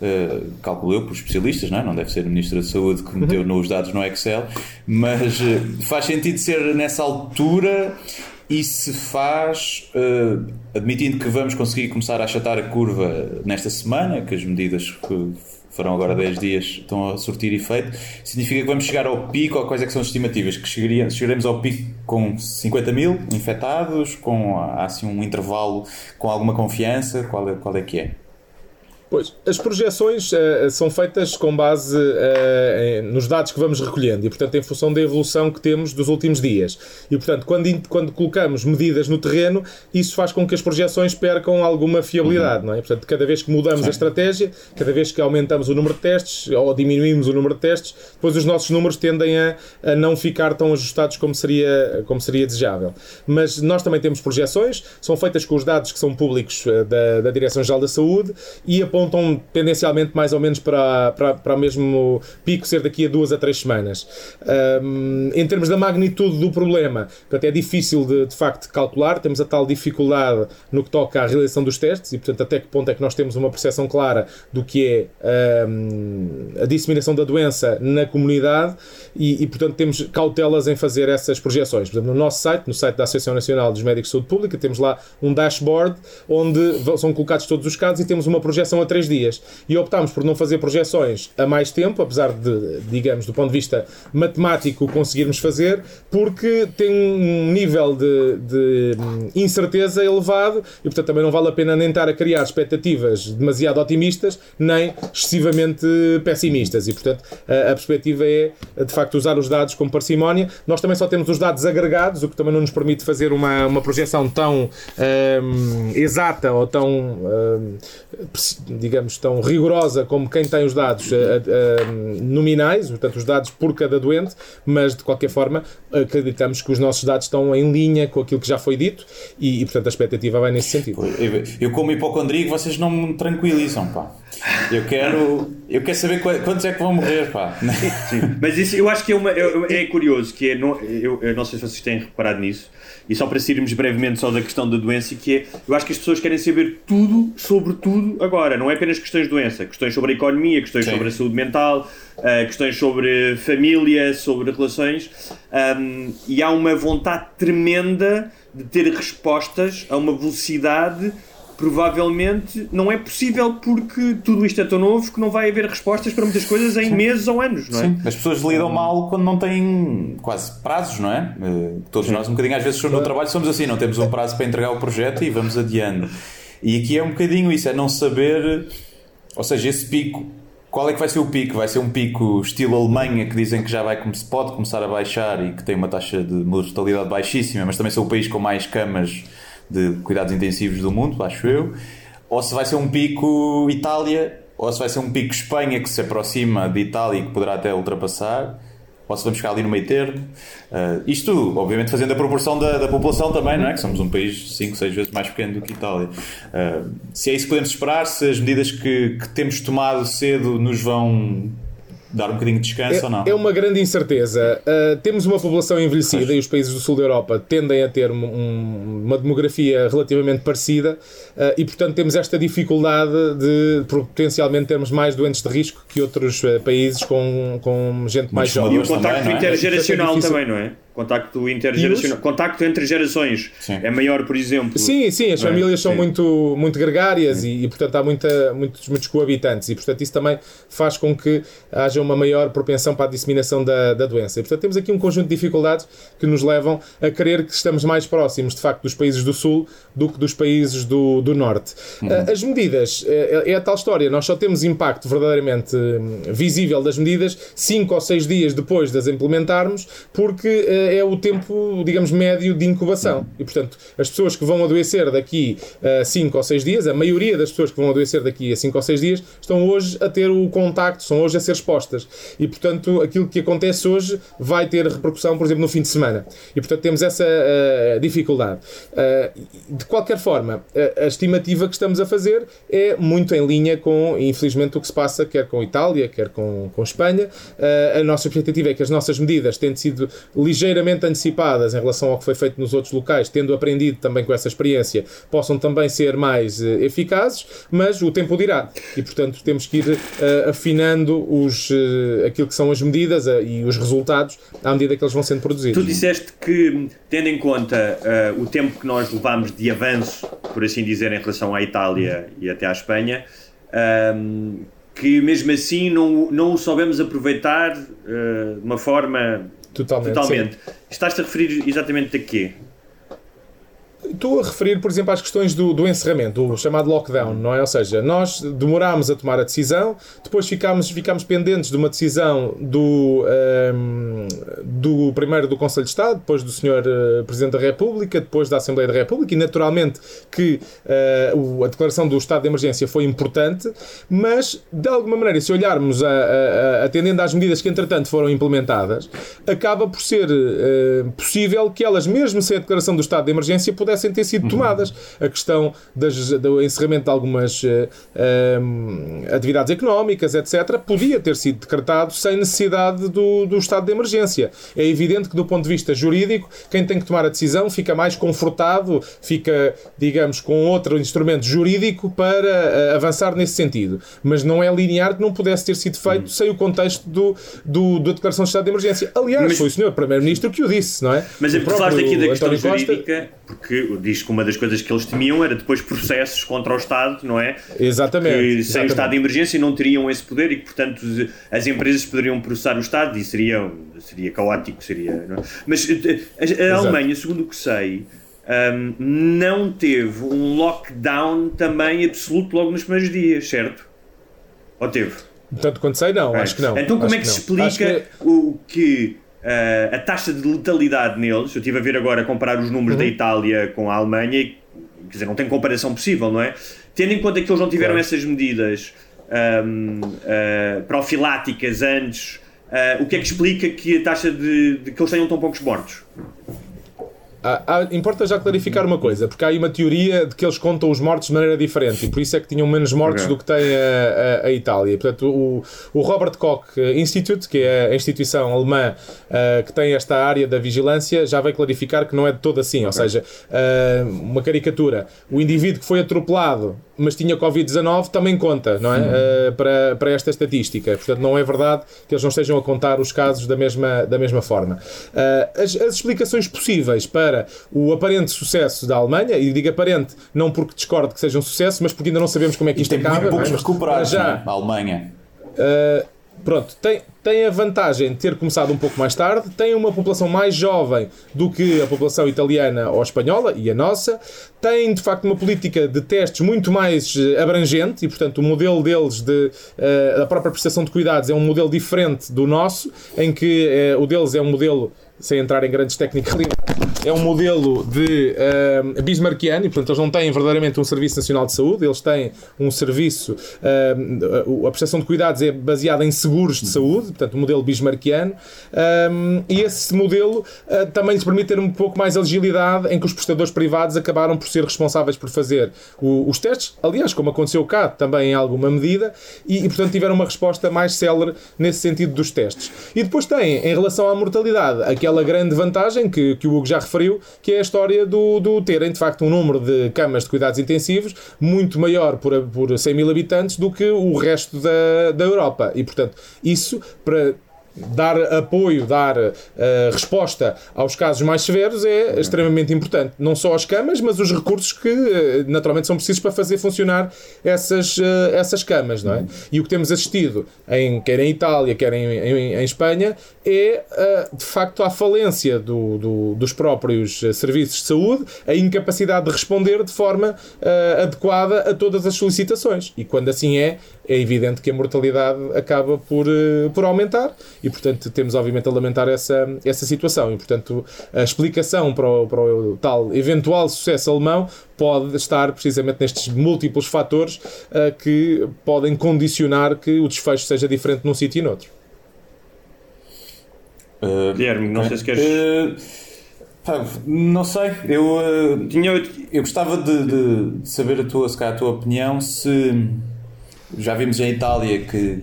uh, calculo eu, por especialistas, não, é? não deve ser o Ministro da Saúde que meteu uhum. nos dados no Excel, mas uh, faz sentido ser nessa altura e se faz, uh, admitindo que vamos conseguir começar a achatar a curva nesta semana, que as medidas que foram agora 10 dias, estão a surtir efeito, significa que vamos chegar ao pico, ou quais é que são as estimativas? Que chegaremos ao pico com 50 mil infectados, com assim um intervalo com alguma confiança, qual é, qual é que é? Pois, as projeções uh, são feitas com base uh, nos dados que vamos recolhendo e, portanto, em função da evolução que temos dos últimos dias. E, portanto, quando, quando colocamos medidas no terreno, isso faz com que as projeções percam alguma fiabilidade, uhum. não é? Portanto, cada vez que mudamos Sim. a estratégia, cada vez que aumentamos o número de testes ou diminuímos o número de testes, depois os nossos números tendem a, a não ficar tão ajustados como seria, como seria desejável. Mas nós também temos projeções, são feitas com os dados que são públicos uh, da, da Direção-Geral da Saúde e apontam tendencialmente mais ou menos para, para, para o mesmo pico ser daqui a duas a três semanas. Um, em termos da magnitude do problema, portanto, é difícil de, de facto calcular, temos a tal dificuldade no que toca à realização dos testes e, portanto, até que ponto é que nós temos uma percepção clara do que é um, a disseminação da doença na comunidade e, e, portanto, temos cautelas em fazer essas projeções. Portanto, no nosso site, no site da Associação Nacional dos Médicos de Saúde Pública, temos lá um dashboard onde são colocados todos os casos e temos uma projeção três dias. E optámos por não fazer projeções a mais tempo, apesar de, digamos, do ponto de vista matemático, conseguirmos fazer, porque tem um nível de, de incerteza elevado e, portanto, também não vale a pena nem estar a criar expectativas demasiado otimistas, nem excessivamente pessimistas. E, portanto, a, a perspectiva é, de facto, usar os dados com parcimónia. Nós também só temos os dados agregados, o que também não nos permite fazer uma, uma projeção tão um, exata ou tão um, digamos, tão rigorosa como quem tem os dados uh, uh, nominais, portanto, os dados por cada doente, mas de qualquer forma acreditamos que os nossos dados estão em linha com aquilo que já foi dito e, e portanto, a expectativa vai nesse sentido. Eu, eu como hipocondríaco, vocês não me tranquilizam, pá. Eu quero, eu quero saber quantos é que vão morrer, pá. Sim, mas isso eu acho que é, uma, é, é curioso, que é, não, eu, eu não sei se vocês têm reparado nisso, e só para sairmos brevemente só da questão da doença, que é, eu acho que as pessoas querem saber tudo sobre tudo agora, não é apenas questões de doença, questões sobre a economia, questões Sim. sobre a saúde mental, uh, questões sobre família, sobre relações, um, e há uma vontade tremenda de ter respostas a uma velocidade provavelmente não é possível porque tudo isto é tão novo que não vai haver respostas para muitas coisas em Sim. meses ou anos, não é? Sim. As pessoas lidam mal quando não têm quase prazos, não é? Eh, todos Sim. nós, um bocadinho, às vezes, no trabalho somos assim, não temos um prazo para entregar o projeto e vamos adiando. E aqui é um bocadinho isso, é não saber, ou seja, esse pico. Qual é que vai ser o pico? Vai ser um pico estilo Alemanha que dizem que já vai, pode começar a baixar e que tem uma taxa de mortalidade baixíssima, mas também são o país com mais camas de cuidados intensivos do mundo, acho eu, ou se vai ser um pico Itália, ou se vai ser um pico Espanha que se aproxima de Itália e que poderá até ultrapassar, ou se vamos ficar ali no meio termo. Uh, isto, obviamente, fazendo a proporção da, da, população também, não é? Que somos um país 5, 6 vezes mais pequeno do que Itália. Uh, se é isso que podemos esperar, se as medidas que, que temos tomado cedo nos vão dar um bocadinho de descanso é, ou não? É uma grande incerteza. Uh, temos uma população envelhecida pois. e os países do sul da Europa tendem a ter um, uma demografia relativamente parecida uh, e, portanto, temos esta dificuldade de potencialmente termos mais doentes de risco que outros uh, países com, com gente mais jovem. E o contacto também, é? intergeracional é também, não é? Contacto intergeracional. Contacto entre gerações sim. é maior, por exemplo. Sim, sim, as é? famílias é? são sim. muito, muito gregárias e, e, portanto, há muita, muitos, muitos coabitantes e, portanto, isso também faz com que haja uma maior propensão para a disseminação da, da doença. E, portanto, temos aqui um conjunto de dificuldades que nos levam a crer que estamos mais próximos, de facto, dos países do Sul do que dos países do, do Norte. Uhum. Ah, as medidas, é, é a tal história, nós só temos impacto verdadeiramente hum, visível das medidas 5 ou 6 dias depois de as implementarmos, porque ah, é o tempo, digamos, médio de incubação. E, portanto, as pessoas que vão adoecer daqui a 5 ou 6 dias, a maioria das pessoas que vão adoecer daqui a 5 ou 6 dias, estão hoje a ter o contacto, são hoje a ser expostas. E, portanto, aquilo que acontece hoje vai ter repercussão, por exemplo, no fim de semana. E, portanto, temos essa uh, dificuldade. Uh, de qualquer forma, a, a estimativa que estamos a fazer é muito em linha com, infelizmente, o que se passa quer com Itália, quer com, com Espanha. Uh, a nossa expectativa é que as nossas medidas têm sido ligeiramente ligeiramente antecipadas em relação ao que foi feito nos outros locais, tendo aprendido também com essa experiência, possam também ser mais uh, eficazes, mas o tempo dirá. E, portanto, temos que ir uh, afinando os, uh, aquilo que são as medidas e os resultados à medida que eles vão sendo produzidos. Tu disseste que, tendo em conta o tempo que nós levamos de avanço, por assim dizer, em relação à Itália e até à Espanha, um, que mesmo assim não, não o soubemos aproveitar uh, de uma forma Totalmente. Totalmente. Estás-te a referir exatamente a quê? Estou a referir, por exemplo, às questões do, do encerramento, o chamado lockdown, não é? Ou seja, nós demorámos a tomar a decisão, depois ficámos, ficámos pendentes de uma decisão do, um, ehm, do primeiro do Conselho de Estado, depois do Sr. Eh, Presidente da República, depois da Assembleia da República, e naturalmente que uh, a declaração do estado de emergência foi importante, mas de alguma maneira, se olharmos a, a, atendendo às medidas que entretanto foram implementadas, acaba por ser uh, possível que elas, mesmo sem a declaração do estado de emergência, pudessem ter sido tomadas. A questão das, do encerramento de algumas um, atividades económicas, etc., podia ter sido decretado sem necessidade do, do estado de emergência. É evidente que, do ponto de vista jurídico, quem tem que tomar a decisão fica mais confortado, fica, digamos, com outro instrumento jurídico para uh, avançar nesse sentido. Mas não é linear que não pudesse ter sido feito uhum. sem o contexto do, do, da declaração de estado de emergência. Aliás, mas, foi o senhor Primeiro-Ministro que o disse, não é? Mas é falaste aqui da questão António jurídica, Costa, diz que uma das coisas que eles temiam era depois processos contra o Estado, não é? Exatamente. Que sem exatamente. o estado de emergência não teriam esse poder e que, portanto, as empresas poderiam processar o Estado e seria, seria caótico, seria. É? Mas eh, a, a Alemanha, segundo o que sei, um, não teve um lockdown também absoluto logo nos primeiros dias, certo? Ou teve? Tanto quanto sei, não, é. acho que não. Então, como acho é que, que se explica que... o que uh, a taxa de letalidade neles, eu estive a ver agora a comparar os números uhum. da Itália com a Alemanha, e, quer dizer, não tem comparação possível, não é? tendo em conta que eles não tiveram claro. essas medidas um, uh, profiláticas antes, uh, o que é que explica que a taxa de, de que eles tenham tão poucos mortos? Ah, ah, importa já clarificar uma coisa, porque há aí uma teoria de que eles contam os mortos de maneira diferente e por isso é que tinham menos mortos okay. do que tem a, a, a, Itália. Portanto, o, o Robert Koch Institute, que é a instituição alemã uh, que tem esta área da vigilância, já vai clarificar que não é de todo assim. Okay. Ou seja, uh, uma caricatura: o indivíduo que foi atropelado mas tinha Covid-19 também conta, não é? Uh, para, para esta estatística. Portanto, não é verdade que eles não estejam a contar os casos da mesma, da mesma forma. As, as, explicações possíveis para o aparente sucesso da Alemanha, e digo aparente não porque discordo que seja um sucesso, mas porque ainda não sabemos como é que isto acaba. Muito poucos é? recuperados, já, é? a Alemanha. Uh, pronto, tem, tem a vantagem de ter começado um pouco mais tarde, tem uma população mais jovem do que a população italiana ou espanhola e a nossa, tem de facto uma política de testes muito mais eh, abrangente e, portanto, o modelo deles de uh, a própria prestação de cuidados é um modelo diferente do nosso, em que uh, o deles é um modelo sem entrar em grandes técnicas, é um modelo de uh, bismarckiano e, portanto, eles não têm verdadeiramente um Serviço Nacional de Saúde, eles têm um serviço, uh, a prestação de cuidados é baseada em seguros de saúde, portanto, o um modelo bismarckiano, um, e esse modelo uh, também lhes permite ter um pouco mais agilidade em que os prestadores privados acabaram por ser responsáveis por fazer o, os testes, aliás, como aconteceu cá também em alguma medida, e, e, portanto, tiveram uma resposta mais célere nesse sentido dos testes. E depois tem, em relação à mortalidade, aquela aquela grande vantagem que, que o Hugo já referiu, que é a história do, do terem de facto um número de camas de cuidados intensivos muito maior por, por 100 mil habitantes do que o resto da, da Europa. E portanto, isso para dar apoio, dar uh, resposta aos casos mais severos é extremamente importante. Não só as camas, mas os recursos que uh, naturalmente são precisos para fazer funcionar essas, uh, essas camas, não é? E o que temos assistido, em, quer em Itália, quer em, em, em Espanha, é de facto a falência do, do, dos próprios serviços de saúde, a incapacidade de responder de forma adequada a todas as solicitações. E quando assim é, é evidente que a mortalidade acaba por, por aumentar e, portanto, temos obviamente a lamentar essa, essa situação. E, portanto, a explicação para o, para o tal eventual sucesso alemão pode estar precisamente nestes múltiplos fatores uh, que podem condicionar que o desfecho seja diferente num sítio e noutro. Uh, Guilherme, não sei se queres. Uh... Não sei, eu, uh, Tinha... eu gostava de, de, saber a tua, se calhar, a tua opinião se já vimos em Itália que,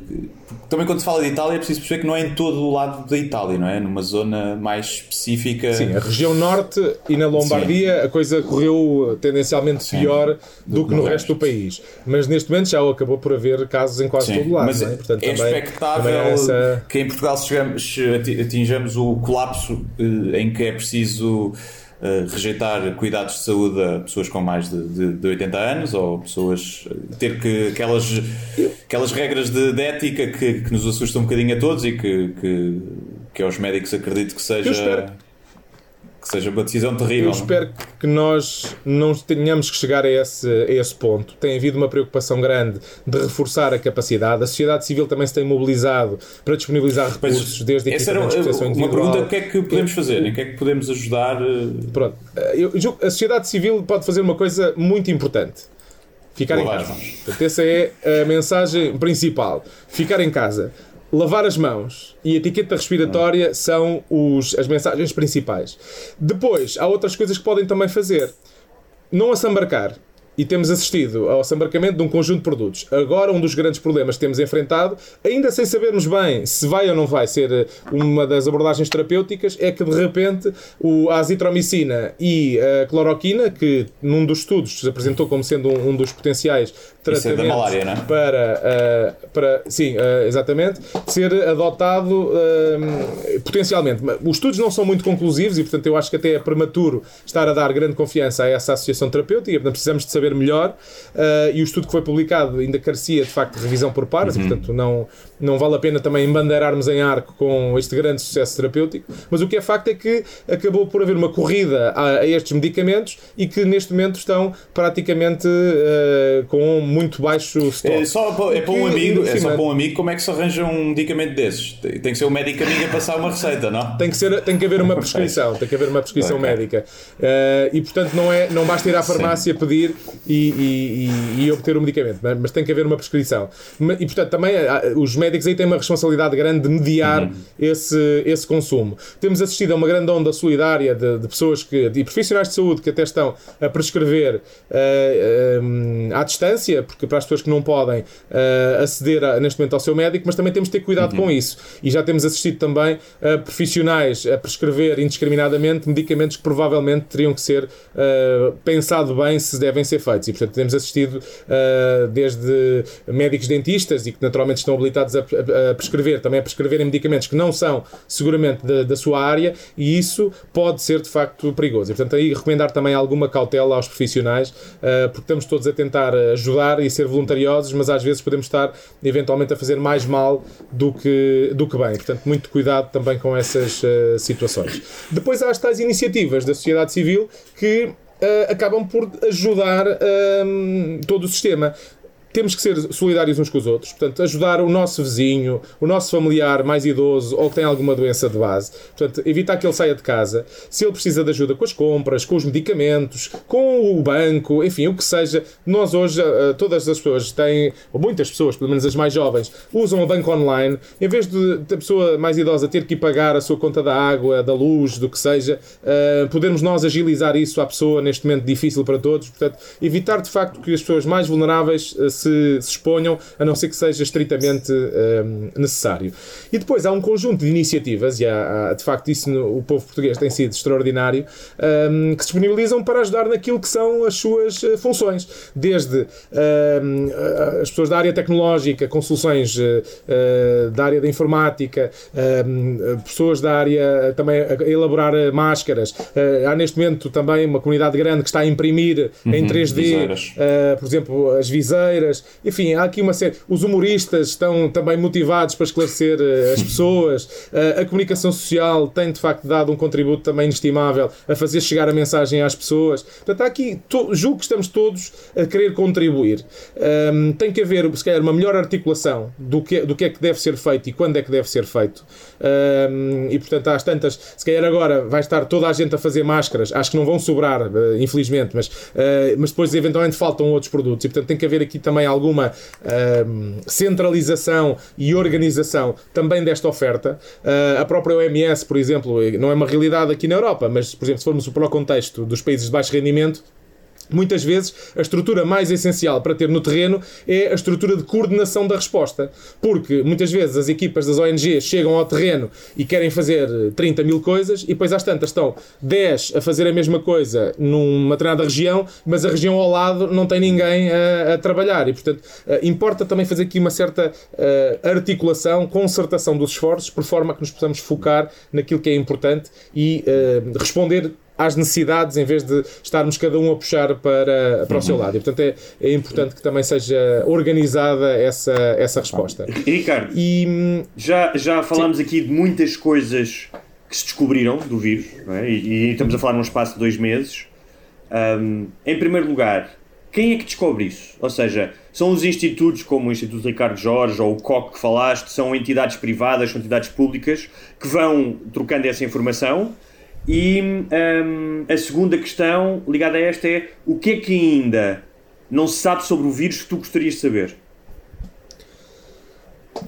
também quando se fala de Itália é preciso perceber que não é em todo o lado da Itália, não é? Numa zona mais específica. Sim, a região norte e na Lombardia Sim. a coisa correu tendencialmente Sim, pior do, do que no resto. resto do país. Mas neste momento já acabou por haver casos em quase Sim, todo o lado. Mas é? Portanto, é também, expectável também essa... que em Portugal chegamos, atinjamos o colapso eh, em que é preciso rejeitar cuidados de saúde a pessoas com mais de, de, de 80 anos ou pessoas ter que aquelas, aquelas regras de, de ética que, que, nos assustam um bocadinho a todos e que, que, que aos médicos acredito que seja que seja uma decisão terrível. Eu espero que nós não tenhamos que chegar a esse, a esse ponto. Tem havido uma preocupação grande de reforçar a capacidade. A sociedade civil também se tem mobilizado para disponibilizar recursos, Mas desde equipamentos de proteção individual. Uma pergunta: o que é que podemos fazer? Em que é que podemos ajudar? Eh? Pronto. Eu, a sociedade civil pode fazer uma coisa muito importante. Ficar em casa. Portanto, essa é a mensagem principal. Ficar em casa lavar as mãos e etiqueta respiratória são os, as mensagens principais. Depois, há outras coisas que podem também fazer. Não assambarcar e temos assistido ao desembarcamento de um conjunto de produtos. Agora, um dos grandes problemas que temos enfrentado, ainda sem sabermos bem se vai ou não vai ser eh, uma das abordagens terapêuticas, é que de repente a azitromicina e a cloroquina, que num dos estudos se apresentou como sendo um, um dos potenciais tratamentos é malária, é? para, uh, para sim, uh, exatamente, ser adotado uh, potencialmente. Os estudos não são muito conclusivos e, portanto, eu acho que até é prematuro estar a dar grande confiança a essa associação terapêutica, portanto, precisamos de saber melhor. E o estudo que foi publicado ainda carecia de facto de revisão por pares, uhum. e, portanto não, não vale a pena também embandeirarmos em arco com este grande sucesso terapêutico. Mas o que é facto é que acabou por haver uma corrida a, a estes medicamentos e que neste momento estão praticamente com muito baixo stock. É, só, é para um amigo, é só para um amigo como é que se arranja um medicamento desses? Tem que ser um médico amigo a passar uma receita, não? Tem que, ser, tem que haver uma prescrição, tem que haver uma prescrição okay. médica. Uh, e portanto não, é, não basta ir à farmácia Sim. pedir e, e, e, obter o medicamento, mas, mas, tem que haver uma prescrição. E, portanto, também os médicos aí têm uma responsabilidade grande de mediar uhum. esse, esse consumo. Temos assistido a uma grande onda solidária de, de pessoas que, e profissionais de saúde que até estão a prescrever uh, uh, à distância, porque para as pessoas que não podem uh, aceder a, neste momento ao seu médico, mas também temos de ter cuidado uhum. com isso. E já temos assistido também a profissionais a prescrever indiscriminadamente medicamentos que provavelmente teriam que ser pensado bem se devem ser feitos. E, portanto, temos assistido desde médicos dentistas e que naturalmente estão habilitados a, a, a prescrever, também a prescreverem medicamentos que não são seguramente da, da sua área e isso pode ser de facto perigoso. E, portanto, aí recomendar também alguma cautela aos profissionais, uh, porque estamos todos a tentar ajudar e ser voluntariosos, mas às vezes podemos estar eventualmente a fazer mais mal do que, do que bem. Portanto, muito cuidado também com essas uh, situações. Depois há as tais iniciativas da sociedade civil que Uh, acabam por ajudar uh, todo o sistema temos que ser solidários uns com os outros, portanto, ajudar o nosso vizinho, o nosso familiar mais idoso ou que tem alguma doença de base, portanto, evitar que ele saia de casa. Se ele precisa de ajuda com as compras, com os medicamentos, com o banco, enfim, o que seja, nós hoje, eh, todas as pessoas têm, ou muitas pessoas, pelo menos as mais jovens, usam o banco online, em vez de a pessoa mais idosa ter que pagar a sua conta da água, da luz, do que seja, uh, podermos nós agilizar isso à pessoa neste momento difícil para todos, portanto, evitar de facto que as pessoas mais vulneráveis uh, se, se exponham, a não ser que seja estritamente um, necessário. E depois há um conjunto de iniciativas, e há, há de facto isso no, o povo português tem sido extraordinário, um, que se disponibilizam para ajudar naquilo que são as suas uh, funções. Desde um, as pessoas da área tecnológica, com soluções uh, da área da informática, pessoas da área também a elaborar máscaras. Uh, há neste momento também uma comunidade grande que está a imprimir uhum, em 3D, por exemplo, as viseiras histórias. Enfim, há aqui uma série. Os humoristas estão também motivados para esclarecer uh, as pessoas. Uh, a comunicação social tem de facto dado um contributo também inestimável a fazer chegar a mensagem às pessoas. Portanto, há aqui, julgo que estamos todos a querer contribuir. Um, tem que haver, se calhar, uma melhor articulação do que, do que é que deve ser feito e quando é que deve ser feito. E portanto, às tantas, se calhar agora vai estar toda a gente a fazer máscaras, acho que não vão sobrar, uh, infelizmente, mas, mas depois eventualmente faltam outros produtos e portanto tem que haver aqui também alguma centralização e organização também desta oferta. Uh, a própria OMS, por exemplo, não é uma realidade aqui na Europa, mas, por exemplo, se formos para o contexto dos países de baixo rendimento, Muitas vezes a estrutura mais essencial para ter no terreno é a estrutura de coordenação da resposta, porque muitas vezes as equipas das ONGs chegam ao terreno e querem fazer 30 mil coisas e depois às tantas estão 10 a fazer a mesma coisa numa determinada região, mas a região ao lado não tem ninguém a, a trabalhar. E portanto eh, importa também fazer aqui uma certa uh, articulação, concertação dos esforços, por forma que nos possamos focar naquilo que é importante e uh, responder às necessidades em vez de estarmos cada um a puxar para, para o seu lado. E, portanto, é, é importante que também seja organizada essa, essa resposta. E, Ricardo, e, já, já falámos sim. aqui de muitas coisas que se descobriram do vírus, é? e, e, estamos a falar num espaço de dois meses. Um, em primeiro lugar, quem é que descobre isso? Ou seja, são os institutos como o Instituto Ricardo Jorge ou o COC que falaste, são entidades privadas, são entidades públicas que vão trocando essa informação e um, a segunda questão ligada a esta é o que é que ainda não se sabe sobre o vírus que tu gostarias de saber?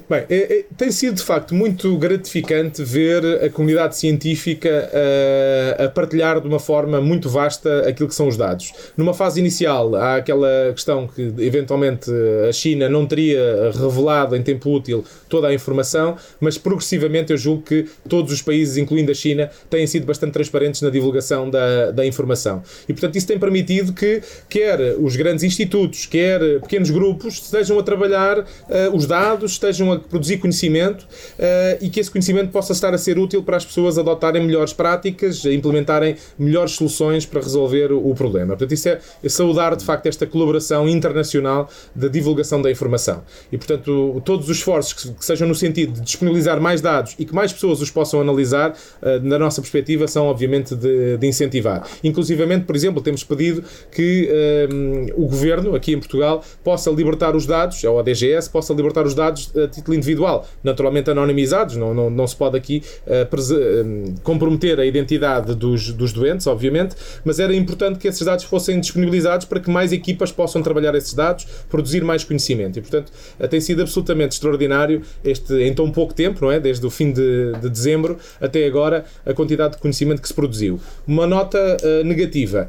Bem, é, é, tem sido de facto muito gratificante ver a comunidade científica uh, a partilhar de uma forma muito vasta aquilo que são os dados. Numa fase inicial, há aquela questão que eventualmente a China não teria revelado em tempo útil toda a informação, mas progressivamente eu julgo que todos os países, incluindo a China, têm sido bastante transparentes na divulgação da, da informação. E portanto isso tem permitido que quer os grandes institutos, quer pequenos grupos estejam a trabalhar uh, os dados, estejam estejam a produzir conhecimento uh, e que esse conhecimento possa estar a ser útil para as pessoas adotarem melhores práticas, implementarem melhores soluções para resolver o, problema. Portanto, isso é, é saudar de facto esta colaboração internacional da divulgação da informação. E, portanto, todos os esforços que, que sejam no sentido de disponibilizar mais dados e que mais pessoas os possam analisar, uh, na nossa perspectiva, são obviamente de, de incentivar. Inclusivamente, por exemplo, temos pedido que uh, o governo, aqui em Portugal, possa libertar os dados, ou a DGS, possa libertar os dados título individual, naturalmente anonimizados, não, não, não se pode aqui uh, comprometer a identidade dos, dos doentes, obviamente, mas era importante que esses dados fossem disponibilizados para que mais equipas possam trabalhar esses dados, produzir mais conhecimento. E, portanto, tem sido absolutamente extraordinário este, em tão pouco tempo, não é? Desde o fim de, de dezembro até agora, a quantidade de conhecimento que se produziu. Uma nota uh, negativa.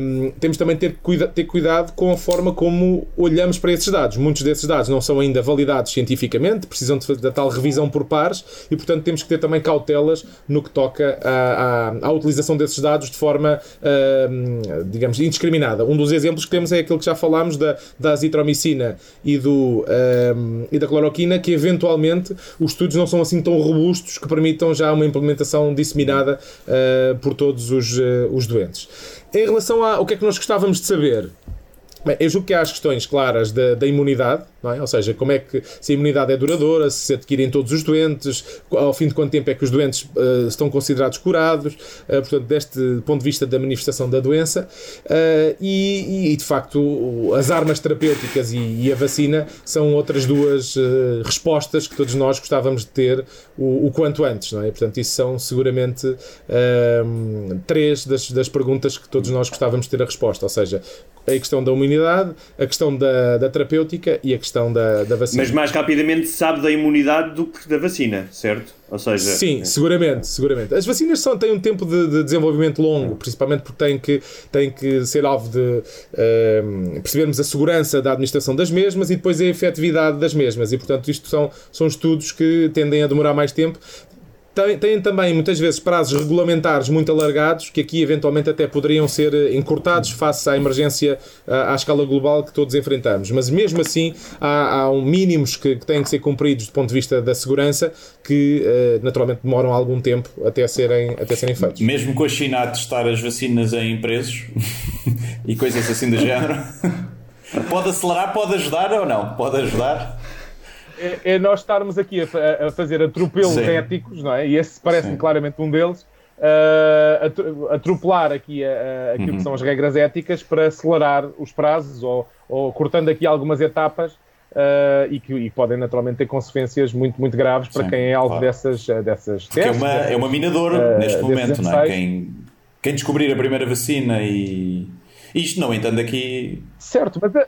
Um, temos também ter, cuida, ter cuidado com a forma como olhamos para esses dados. Muitos desses dados não são ainda validados cientificamente, precisam de, da tal revisão por pares e, portanto, temos que ter também cautelas no que toca à, utilização desses dados de forma, uh, digamos, indiscriminada. Um dos exemplos que temos é aquele que já falámos da, da azitromicina e, do, uh, e da cloroquina, que eventualmente os estudos não são assim tão robustos que permitam já uma implementação disseminada uh, por todos os, os doentes. Em relação ao que é que nós gostávamos de saber, Bem, eu julgo que há as questões claras da, da imunidade, é? ou seja, como é que se a imunidade é duradoura, se adquirem todos os doentes, ao fim de quanto tempo é que os doentes uh, estão considerados curados, uh, portanto, deste ponto de vista da manifestação da doença, uh, e, e, de facto as armas terapêuticas e, e a vacina são outras duas respostas que todos nós gostávamos de ter o, o quanto antes, é? Portanto, isso são seguramente três das, das perguntas que todos nós gostávamos de ter a resposta, ou seja, a questão da imunidade, a questão da, da terapêutica e a questão da, da vacina. Mas mais rapidamente se sabe da imunidade do que da vacina, certo? Ou seja, Sim, é. seguramente, seguramente. As vacinas são, têm um tempo de, de desenvolvimento longo, principalmente porque têm que, têm que ser alvo de uh, percebermos a segurança da administração das mesmas e depois a efetividade das mesmas. E, portanto, isto são, são estudos que tendem a demorar mais tempo têm também muitas vezes prazos regulamentares muito alargados que aqui eventualmente até poderiam ser eh, encurtados face à emergência à, à escala global que todos enfrentamos. Mas mesmo assim há, há um mínimos que, que, têm que ser cumpridos do ponto de vista da segurança que uh, naturalmente demoram algum tempo até serem, até serem feitos. Mesmo com a China a testar as vacinas em presos e coisas assim do género. pode acelerar, pode ajudar ou não? Pode ajudar é, é, nós estarmos aqui a, a fazer atropelos Sim. éticos, não é? E esse parece-me claramente um deles. Uh, atropelar aqui a, a, aquilo uhum. que são as regras éticas para acelerar os prazos ou, ou cortando aqui algumas etapas uh, e que e podem naturalmente ter consequências muito, muito graves para Sim, quem é alvo claro. dessas, dessas testes. É uma, é uma minadora uh, neste momento, não é? Quem, quem descobrir a primeira vacina e. Isto não entendo aqui. Certo, mas a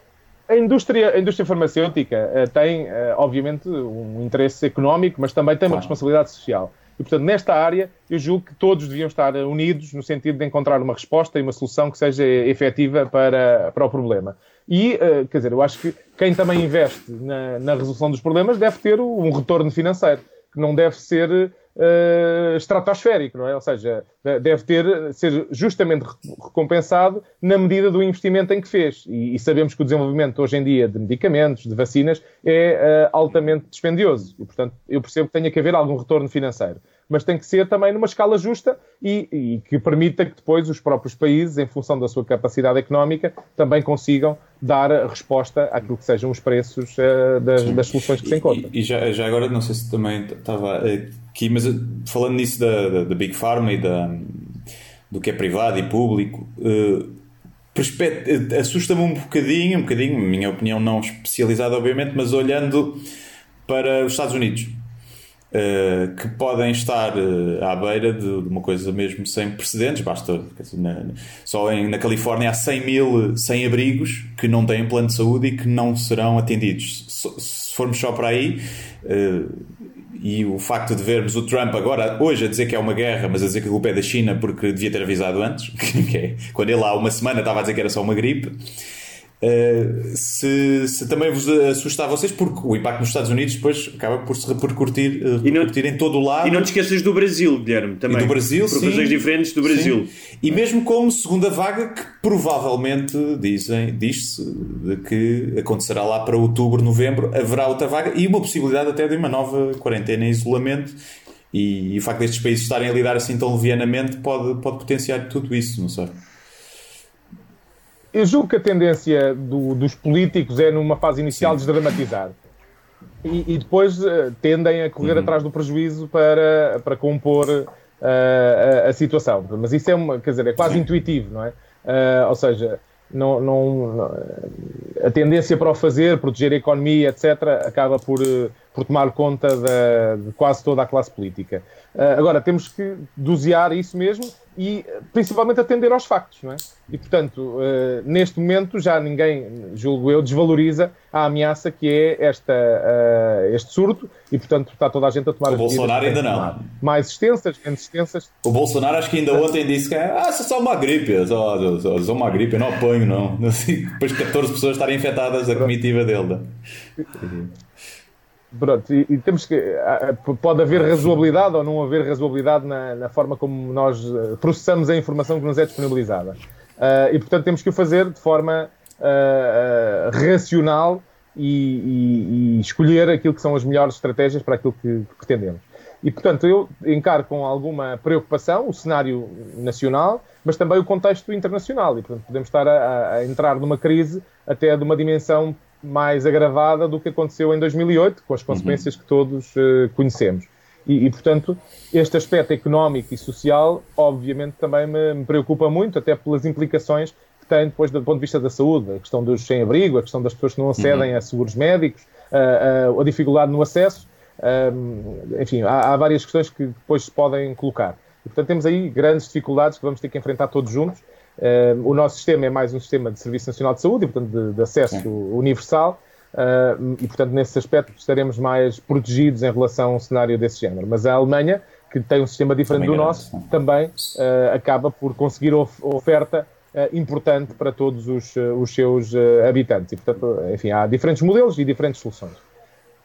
indústria, a indústria farmacêutica uh, tem, uh, obviamente, um interesse económico, mas também tem uma responsabilidade social. E, portanto, nesta área, eu julgo que todos deviam estar unidos no sentido de encontrar uma resposta e uma solução que seja efetiva para, para o problema. E, quer dizer, eu acho que quem também investe na, na resolução dos problemas deve ter um retorno financeiro, que não deve ser uh, estratosférico, não é? Ou seja, deve ter, ser justamente recompensado na medida do investimento em que fez. E, e sabemos que o desenvolvimento hoje em dia de medicamentos, de vacinas, é uh, altamente dispendioso. E, portanto, eu percebo que tenha que haver algum retorno financeiro mas tem que ser também numa escala justa e, e, que permita que depois os próprios países, em função da sua capacidade económica, também consigam dar resposta àquilo que sejam os preços uh, das, das, soluções que se encontram. E, e já, já, agora, não sei se também estava aqui, mas falando nisso da, da, da Big Pharma e da, do que é privado e público, uh, assusta-me um bocadinho, um bocadinho, minha opinião não especializada, obviamente, mas olhando para os Estados Unidos Uh, que podem estar uh, à beira de, de, uma coisa mesmo sem precedentes. Basta, dizer, na, só em, na Califórnia há 100 mil sem abrigos que não têm plano de saúde e que não serão atendidos. Se, se formos só para aí, uh, e o facto de vermos o Trump agora, hoje, a dizer que é uma guerra, mas a dizer que a culpa é da China porque devia ter avisado antes, é, quando ele há uma semana estava a dizer que era só uma gripe. Uh, se, se, também vos assusta a vocês, porque o impacto nos Estados Unidos depois acaba por se repercutir, uh, repercutir não, em todo o lado. E não te esqueças do Brasil, Guilherme, também. E do Brasil, Proporções diferentes do Brasil. Sim. E mesmo como segunda vaga, que provavelmente dizem, diz-se que acontecerá lá para outubro, novembro, haverá outra vaga e uma possibilidade até de uma nova quarentena e isolamento. E, e o facto destes países estarem a lidar assim tão levianamente pode, pode potenciar tudo isso, não sei eu julgo que a tendência do, dos políticos é, numa fase inicial, Sim. desdramatizar. E, e depois uh, tendem a correr uhum. atrás do prejuízo para, para compor uh, a, a, situação. Mas isso é, uma, quer dizer, é quase Sim. intuitivo, não é? Uh, ou seja, não, não, a tendência para o fazer, proteger a economia, etc., acaba por, por tomar conta da, de quase toda a classe política. Uh, agora, temos que dosear isso mesmo e principalmente atender aos factos, não é? E, portanto, uh, neste momento já ninguém, julgo eu, desvaloriza a ameaça que é esta, uh, este surto e, portanto, está toda a gente a tomar O Bolsonaro ainda não. Mais extensas, menos extensas. O Bolsonaro acho que ainda ontem disse que ah, é só uma gripe, só, só uma gripe, eu não apanho, não. Depois 14 pessoas estarem infectadas, a comitiva dele. Pronto, e, e, temos que. Pode haver razoabilidade ou não haver razoabilidade na, na, forma como nós eh, processamos a informação que nos é disponibilizada. Uh, e, portanto, temos que o fazer de forma uh, uh, racional e, e, e, escolher aquilo que são as melhores estratégias para aquilo que, que, pretendemos. E, portanto, eu encaro com alguma preocupação o cenário nacional, mas também o contexto internacional. E, portanto, podemos estar a, a entrar numa crise até de uma dimensão mais agravada do que aconteceu em 2008, com as uhum. consequências uhum. que todos uh, conhecemos. E, e, portanto, este aspecto económico e social, obviamente, também me, me, preocupa muito, até pelas implicações que tem depois do ponto de vista da saúde, a questão dos sem-abrigo, a questão das pessoas que não acedem uhum. a seguros médicos, a, a, a dificuldade no acesso, um, enfim, há, há, várias questões que depois se podem colocar. E, portanto, temos aí grandes dificuldades que vamos ter que enfrentar todos juntos o nosso sistema é mais um sistema de Serviço Nacional de Saúde e, portanto, de, de acesso Sim. universal. Uh, e, portanto, nesse aspecto estaremos mais protegidos em relação a um cenário desse género. Mas a Alemanha, que tem um sistema diferente também do nosso, também uh, acaba por conseguir of oferta importante para todos os, os seus habitantes. E, portanto, enfim, há diferentes modelos e diferentes soluções.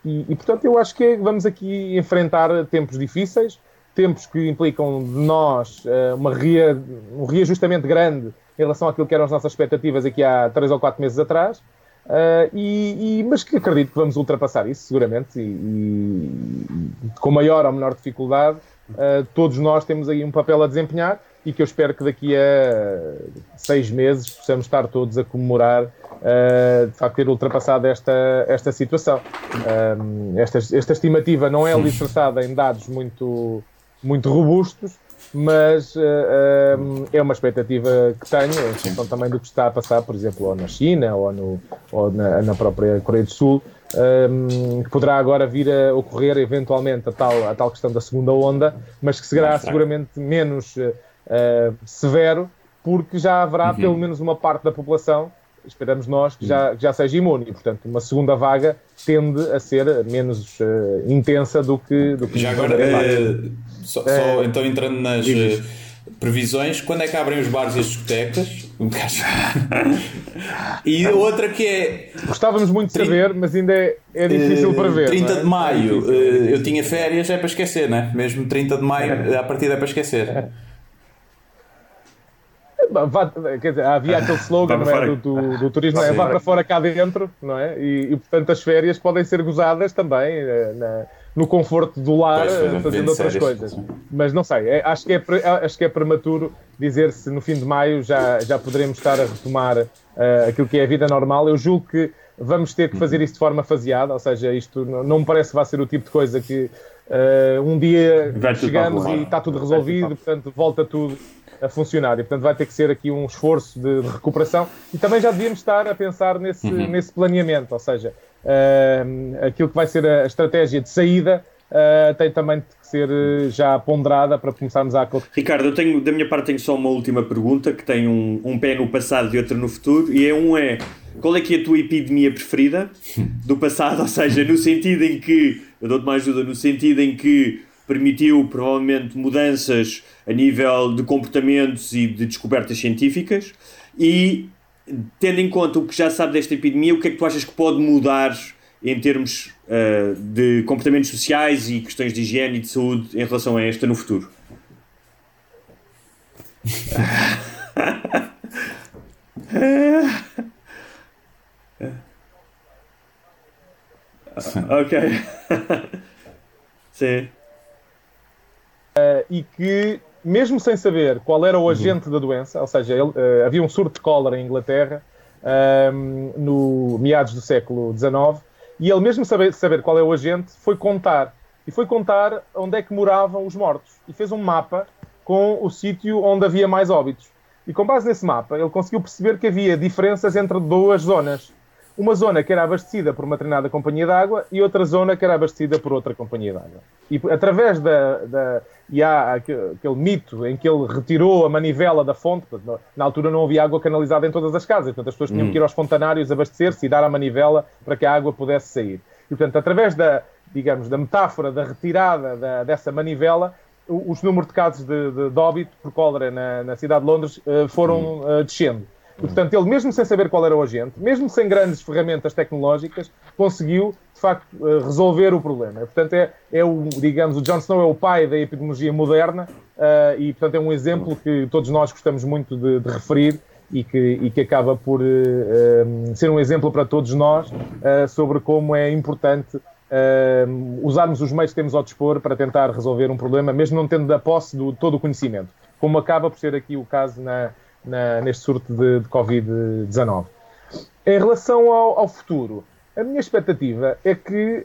E, e, portanto, eu acho que vamos aqui enfrentar tempos difíceis, tempos que implicam de nós uh, uma rea, um reajustamento grande em relação àquilo que eram as nossas expectativas aqui há três ou quatro meses atrás, uh, e, e, mas que acredito que vamos ultrapassar isso, seguramente, e, e com maior ou menor dificuldade, uh, todos nós temos aí um papel a desempenhar e que eu espero que daqui a seis meses possamos estar todos a comemorar uh, de facto ter ultrapassado esta, esta situação. esta, esta estimativa não é alicerçada em dados muito muito robustos, mas uh, uh, é uma expectativa que tenho, em função também do que está a passar, por exemplo, ou na China ou, no, ou na, na, própria Coreia do Sul, um, que poderá agora vir a ocorrer eventualmente a tal, a tal questão da segunda onda, mas que será seguramente menos uh, severo, porque já haverá uhum. pelo menos uma parte da população esperamos nós que já, que já seja imune. E, portanto, uma segunda vaga tende a ser menos uh, intensa do que. Do que já agora, uh, só, é, só, então entrando nas uh, previsões, quando é que abrem os bares e as discotecas? e outra que é. Gostávamos muito de saber, mas ainda é, é difícil para ver. 30 é? de maio, é eu tinha férias, é para esquecer, né? Mesmo 30 de maio, a partida é para esquecer. quer dizer, havia aquele slogan é, do, do, do, turismo, é vá para fora cá dentro, não é? E, e, portanto as férias podem ser gozadas também eh, na, no conforto do lar, pois, eh, fazendo outras coisas. Mas não sei, é, acho, que é, acho que é prematuro dizer se no fim de maio já, já poderemos estar a retomar uh, aquilo que é a vida normal. Eu julgo que vamos ter que fazer isso de forma faseada, ou seja, isto não, não me parece que vai ser o tipo de coisa que uh, um dia chegamos e está tudo resolvido, portanto volta tudo a funcionar. E, portanto, vai ter que ser aqui um esforço de, recuperação. E também já devíamos estar a pensar nesse, uhum. nesse planeamento, ou seja, aquilo que vai ser a estratégia de saída uh, tem também que ser eh, já ponderada para começarmos a... Ricardo, eu tenho, da minha parte tenho só uma última pergunta, que tem um, um pé no passado e outro no futuro, e é um é, qual é que é a tua epidemia preferida do passado? Ou seja, no sentido em que, eu dou-te uma ajuda, no sentido em que permitiu provavelmente mudanças a nível de comportamentos e de descobertas científicas e tendo em conta o que já sabe desta epidemia, o que é que tu achas que pode mudar em termos uh, de comportamentos sociais e questões de higiene e de saúde em relação a esta no futuro? ok. Sim. Uh, e que, mesmo sem saber qual era o uhum. agente uhum. da doença, ou seja, ele, uh, havia um surto de cólera em Inglaterra uh, no meados do século XIX, e ele, mesmo saber, saber qual é o agente, foi contar. E foi contar onde é que moravam os mortos. E fez um mapa com o sítio onde havia mais óbitos. E com base nesse mapa, ele conseguiu perceber que havia diferenças entre duas zonas. uma zona que era abastecida por uma determinada companhia de água e outra zona que era abastecida por outra companhia de água. E através da. da e há aquele, mito em que ele retirou a manivela da fonte, na altura não havia água canalizada em todas as casas, portanto as pessoas tinham que ir aos fontanários abastecer-se e dar a manivela para que a água pudesse sair. E portanto, através da, digamos, da metáfora da retirada da, dessa manivela, os números de casos de, de, de óbito por cólera na, na, cidade de Londres uh, foram uh, descendo. E, portanto, ele, mesmo sem saber qual era o agente, mesmo sem grandes ferramentas tecnológicas, conseguiu, de facto, uh, resolver o problema. Portanto, é, é o, digamos, o John Snow é o pai da epidemiologia moderna e, portanto, é um exemplo que todos nós gostamos muito de, de referir e que, e que, acaba por ser um exemplo para todos nós sobre como é importante uh, usarmos os meios que temos ao dispor para tentar resolver um problema, mesmo não tendo da posse de todo o conhecimento, como acaba por ser aqui o caso na, na, neste surto de, de Covid-19. Em relação ao, ao, futuro, a minha expectativa é que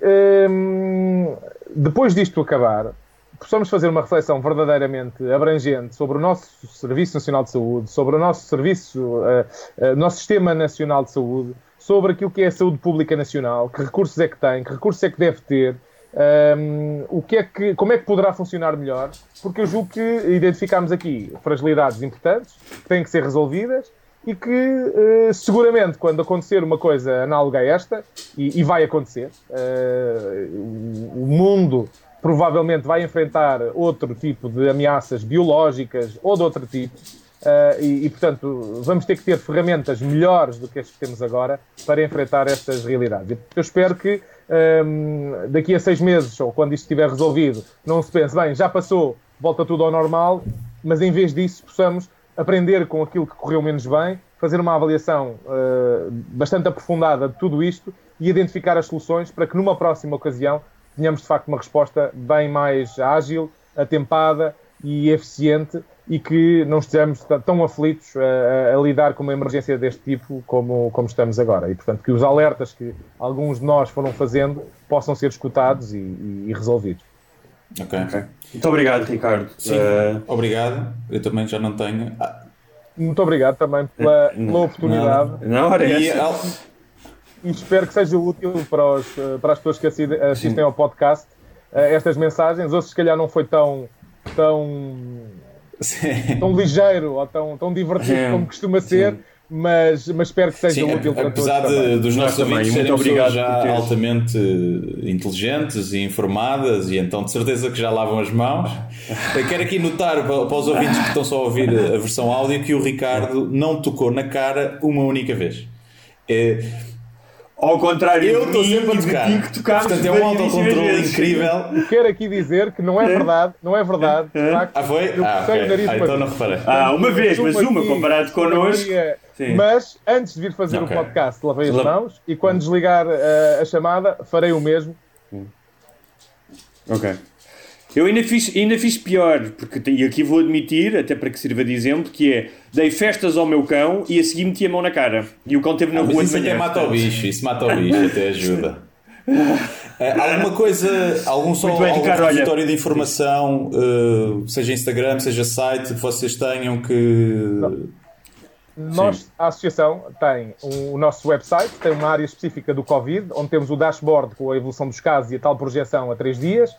um, depois disto acabar, possamos fazer uma reflexão verdadeiramente abrangente sobre o nosso Serviço Nacional de Saúde, sobre o nosso serviço, uh, uh, nosso Sistema Nacional de Saúde, sobre aquilo que é a saúde pública nacional, que recursos é que tem, que recursos é que deve ter, um, o que é que, como é que poderá funcionar melhor, porque eu julgo que identificámos aqui fragilidades importantes que têm que ser resolvidas e que uh, seguramente quando acontecer uma coisa análoga a esta, e, e vai acontecer, uh, o mundo provavelmente vai enfrentar outro tipo de ameaças biológicas ou de outro tipo, Uh, e, e, portanto, vamos ter que ter ferramentas melhores do que as que temos agora para enfrentar estas realidades. Eu espero que um, daqui a seis meses, ou quando isto estiver resolvido, não se pense, bem, já passou, volta tudo ao normal, mas em vez disso possamos aprender com aquilo que correu menos bem, fazer uma avaliação uh, bastante aprofundada de tudo isto e identificar as soluções para que numa próxima ocasião tenhamos de facto uma resposta bem mais ágil, atempada e eficiente e que não estejamos tão aflitos a, a, lidar com uma emergência deste tipo como, como estamos agora. E, portanto, que os alertas que alguns de nós foram fazendo possam ser escutados e, e, e resolvidos. Okay. ok. Muito obrigado, Ricardo. Sim, uh... obrigado. Eu também já não tenho. Ah. Muito obrigado também pela, pela oportunidade. Não, não e, e espero que seja útil para, os, para as pessoas que assistem Sim. ao podcast uh, estas mensagens. Ou se calhar não foi tão, tão Sim. tão ligeiro ou tão, tão divertido é. como costuma ser. Mas, mas espero que seja Sim, útil para apesar todos. Apesar dos nossos ouvintes serem pessoas já altamente inteligentes e informadas e então de certeza que já lavam as mãos. Quero aqui notar para, para os ouvintes que estão só a ouvir a versão áudio que o Ricardo não tocou na cara uma única vez. É, ao contrário, eu estou sempre a tocar. Que Portanto, é um autocontrole incrível. Quero aqui dizer que não é verdade, não é verdade. É. ah, foi? Ah, okay. ah, então não reparei. Ah, uma vez, mas uma comparado connosco. Mas antes de vir fazer okay. o podcast, lavei as mãos e quando desligar uh, a chamada, farei o mesmo. Ok. Eu ainda fiz, ainda fiz pior, porque, e aqui vou admitir, até para que sirva de exemplo, que é dei festas ao meu cão e a seguir meti a mão na cara. E o cão teve na ah, rua isso de manhã. Até mata o bicho, isso mata o bicho, até ajuda. Uh, alguma coisa, algum só bem, algum Ricardo, repositório olha, de informação, uh, seja Instagram, seja site, que vocês tenham que. Não. Nós, a associação, tem um, o nosso website, tem uma área específica do Covid, onde temos o dashboard com a evolução dos casos e a tal projeção a três dias.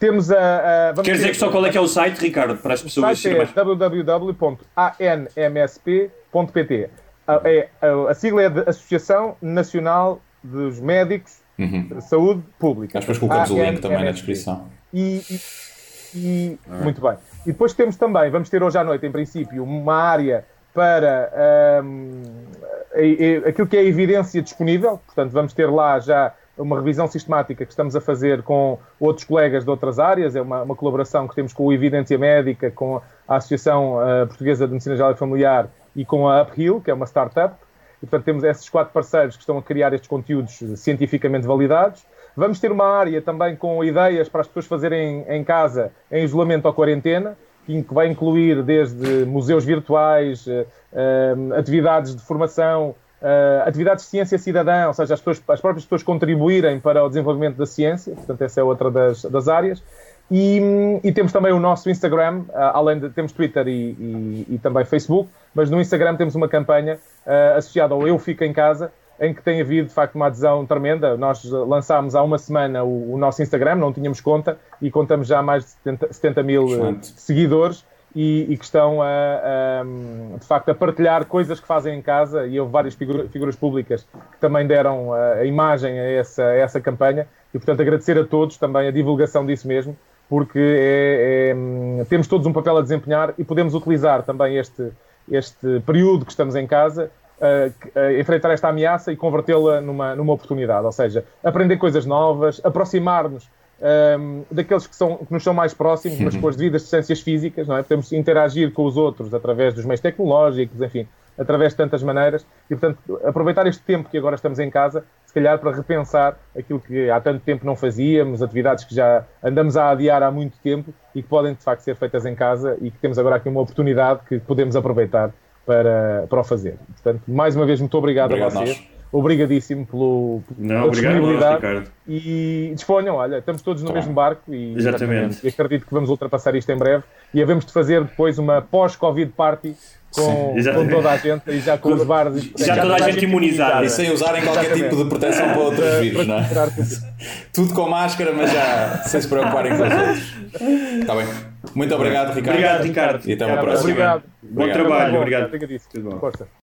Temos a. a Quer dizer que só qual é que é o site, Ricardo, para as pessoas? O site é www.anmsp.pt. A, é, a, a, sigla é de Associação Nacional dos Médicos uhum. de Saúde Pública. Nós depois colocamos o link também na descrição. E, e, e muito bem. E depois temos também, vamos ter hoje à noite, em princípio, uma área para um, aquilo que é a evidência disponível. Portanto, vamos ter lá já uma revisão sistemática que estamos a fazer com outros colegas de outras áreas, é uma, uma colaboração que temos com o Evidência Médica, com a Associação uh, Portuguesa de Medicina Geral e Familiar e com a Uphill, que é uma startup. E, portanto, temos esses quatro parceiros que estão a criar estes conteúdos cientificamente validados. Vamos ter uma área também com ideias para as pessoas fazerem em casa, em isolamento ou quarentena, que vai incluir desde museus virtuais, uh, atividades de formação, Uh, atividades de ciência cidadã, ou seja, as, pessoas, as, próprias pessoas contribuírem para o desenvolvimento da ciência, portanto, essa é outra das, das áreas. E, e, temos também o nosso Instagram, uh, além de temos Twitter e, e, e, também Facebook, mas no Instagram temos uma campanha uh, associada ao Eu Fico em Casa, em que tem havido de facto uma adesão tremenda. Nós lançámos há uma semana o, o nosso Instagram, não tínhamos conta e contamos já mais de 70, 70 mil seguidores e, e que estão a, a, de facto a partilhar coisas que fazem em casa e houve várias figura, figuras públicas que também deram a, a imagem a essa, a essa campanha e portanto agradecer a todos também a divulgação disso mesmo porque é, é, temos todos um papel a desempenhar e podemos utilizar também este, este período que estamos em casa a, enfrentar esta ameaça e convertê-la numa, numa oportunidade, ou seja, aprender coisas novas, aproximar-nos um, daqueles que, são, que nos são mais próximos, mas com as devidas distâncias físicas, não é? Podemos interagir com os outros através dos meios tecnológicos, enfim, através de tantas maneiras e, portanto, aproveitar este tempo que agora estamos em casa, se calhar para repensar aquilo que há tanto tempo não fazíamos, atividades que já andamos a adiar há muito tempo e que podem, de facto, ser feitas em casa e que temos agora aqui uma oportunidade que podemos aproveitar para, para o fazer. Portanto, mais uma vez, muito obrigado, obrigado a vocês. Nós obrigadíssimo pelo, Não, pela disponibilidade nós, e disponham, olha, estamos todos no tá mesmo barco e, exatamente. e acredito que vamos ultrapassar isto em breve e havemos de fazer depois uma pós-Covid party com, com, toda a gente e já com os bares já, já toda a gente imunizada e sem usarem qualquer exatamente. tipo de proteção para outros para, vírus, para não é? Tudo com máscara, mas já sem se preocuparem com os outros. Está bem. Muito obrigado, Ricardo. Obrigado, Ricardo. E até uma próxima. Obrigado. Bom, trabalho, obrigado. Obrigado. Força.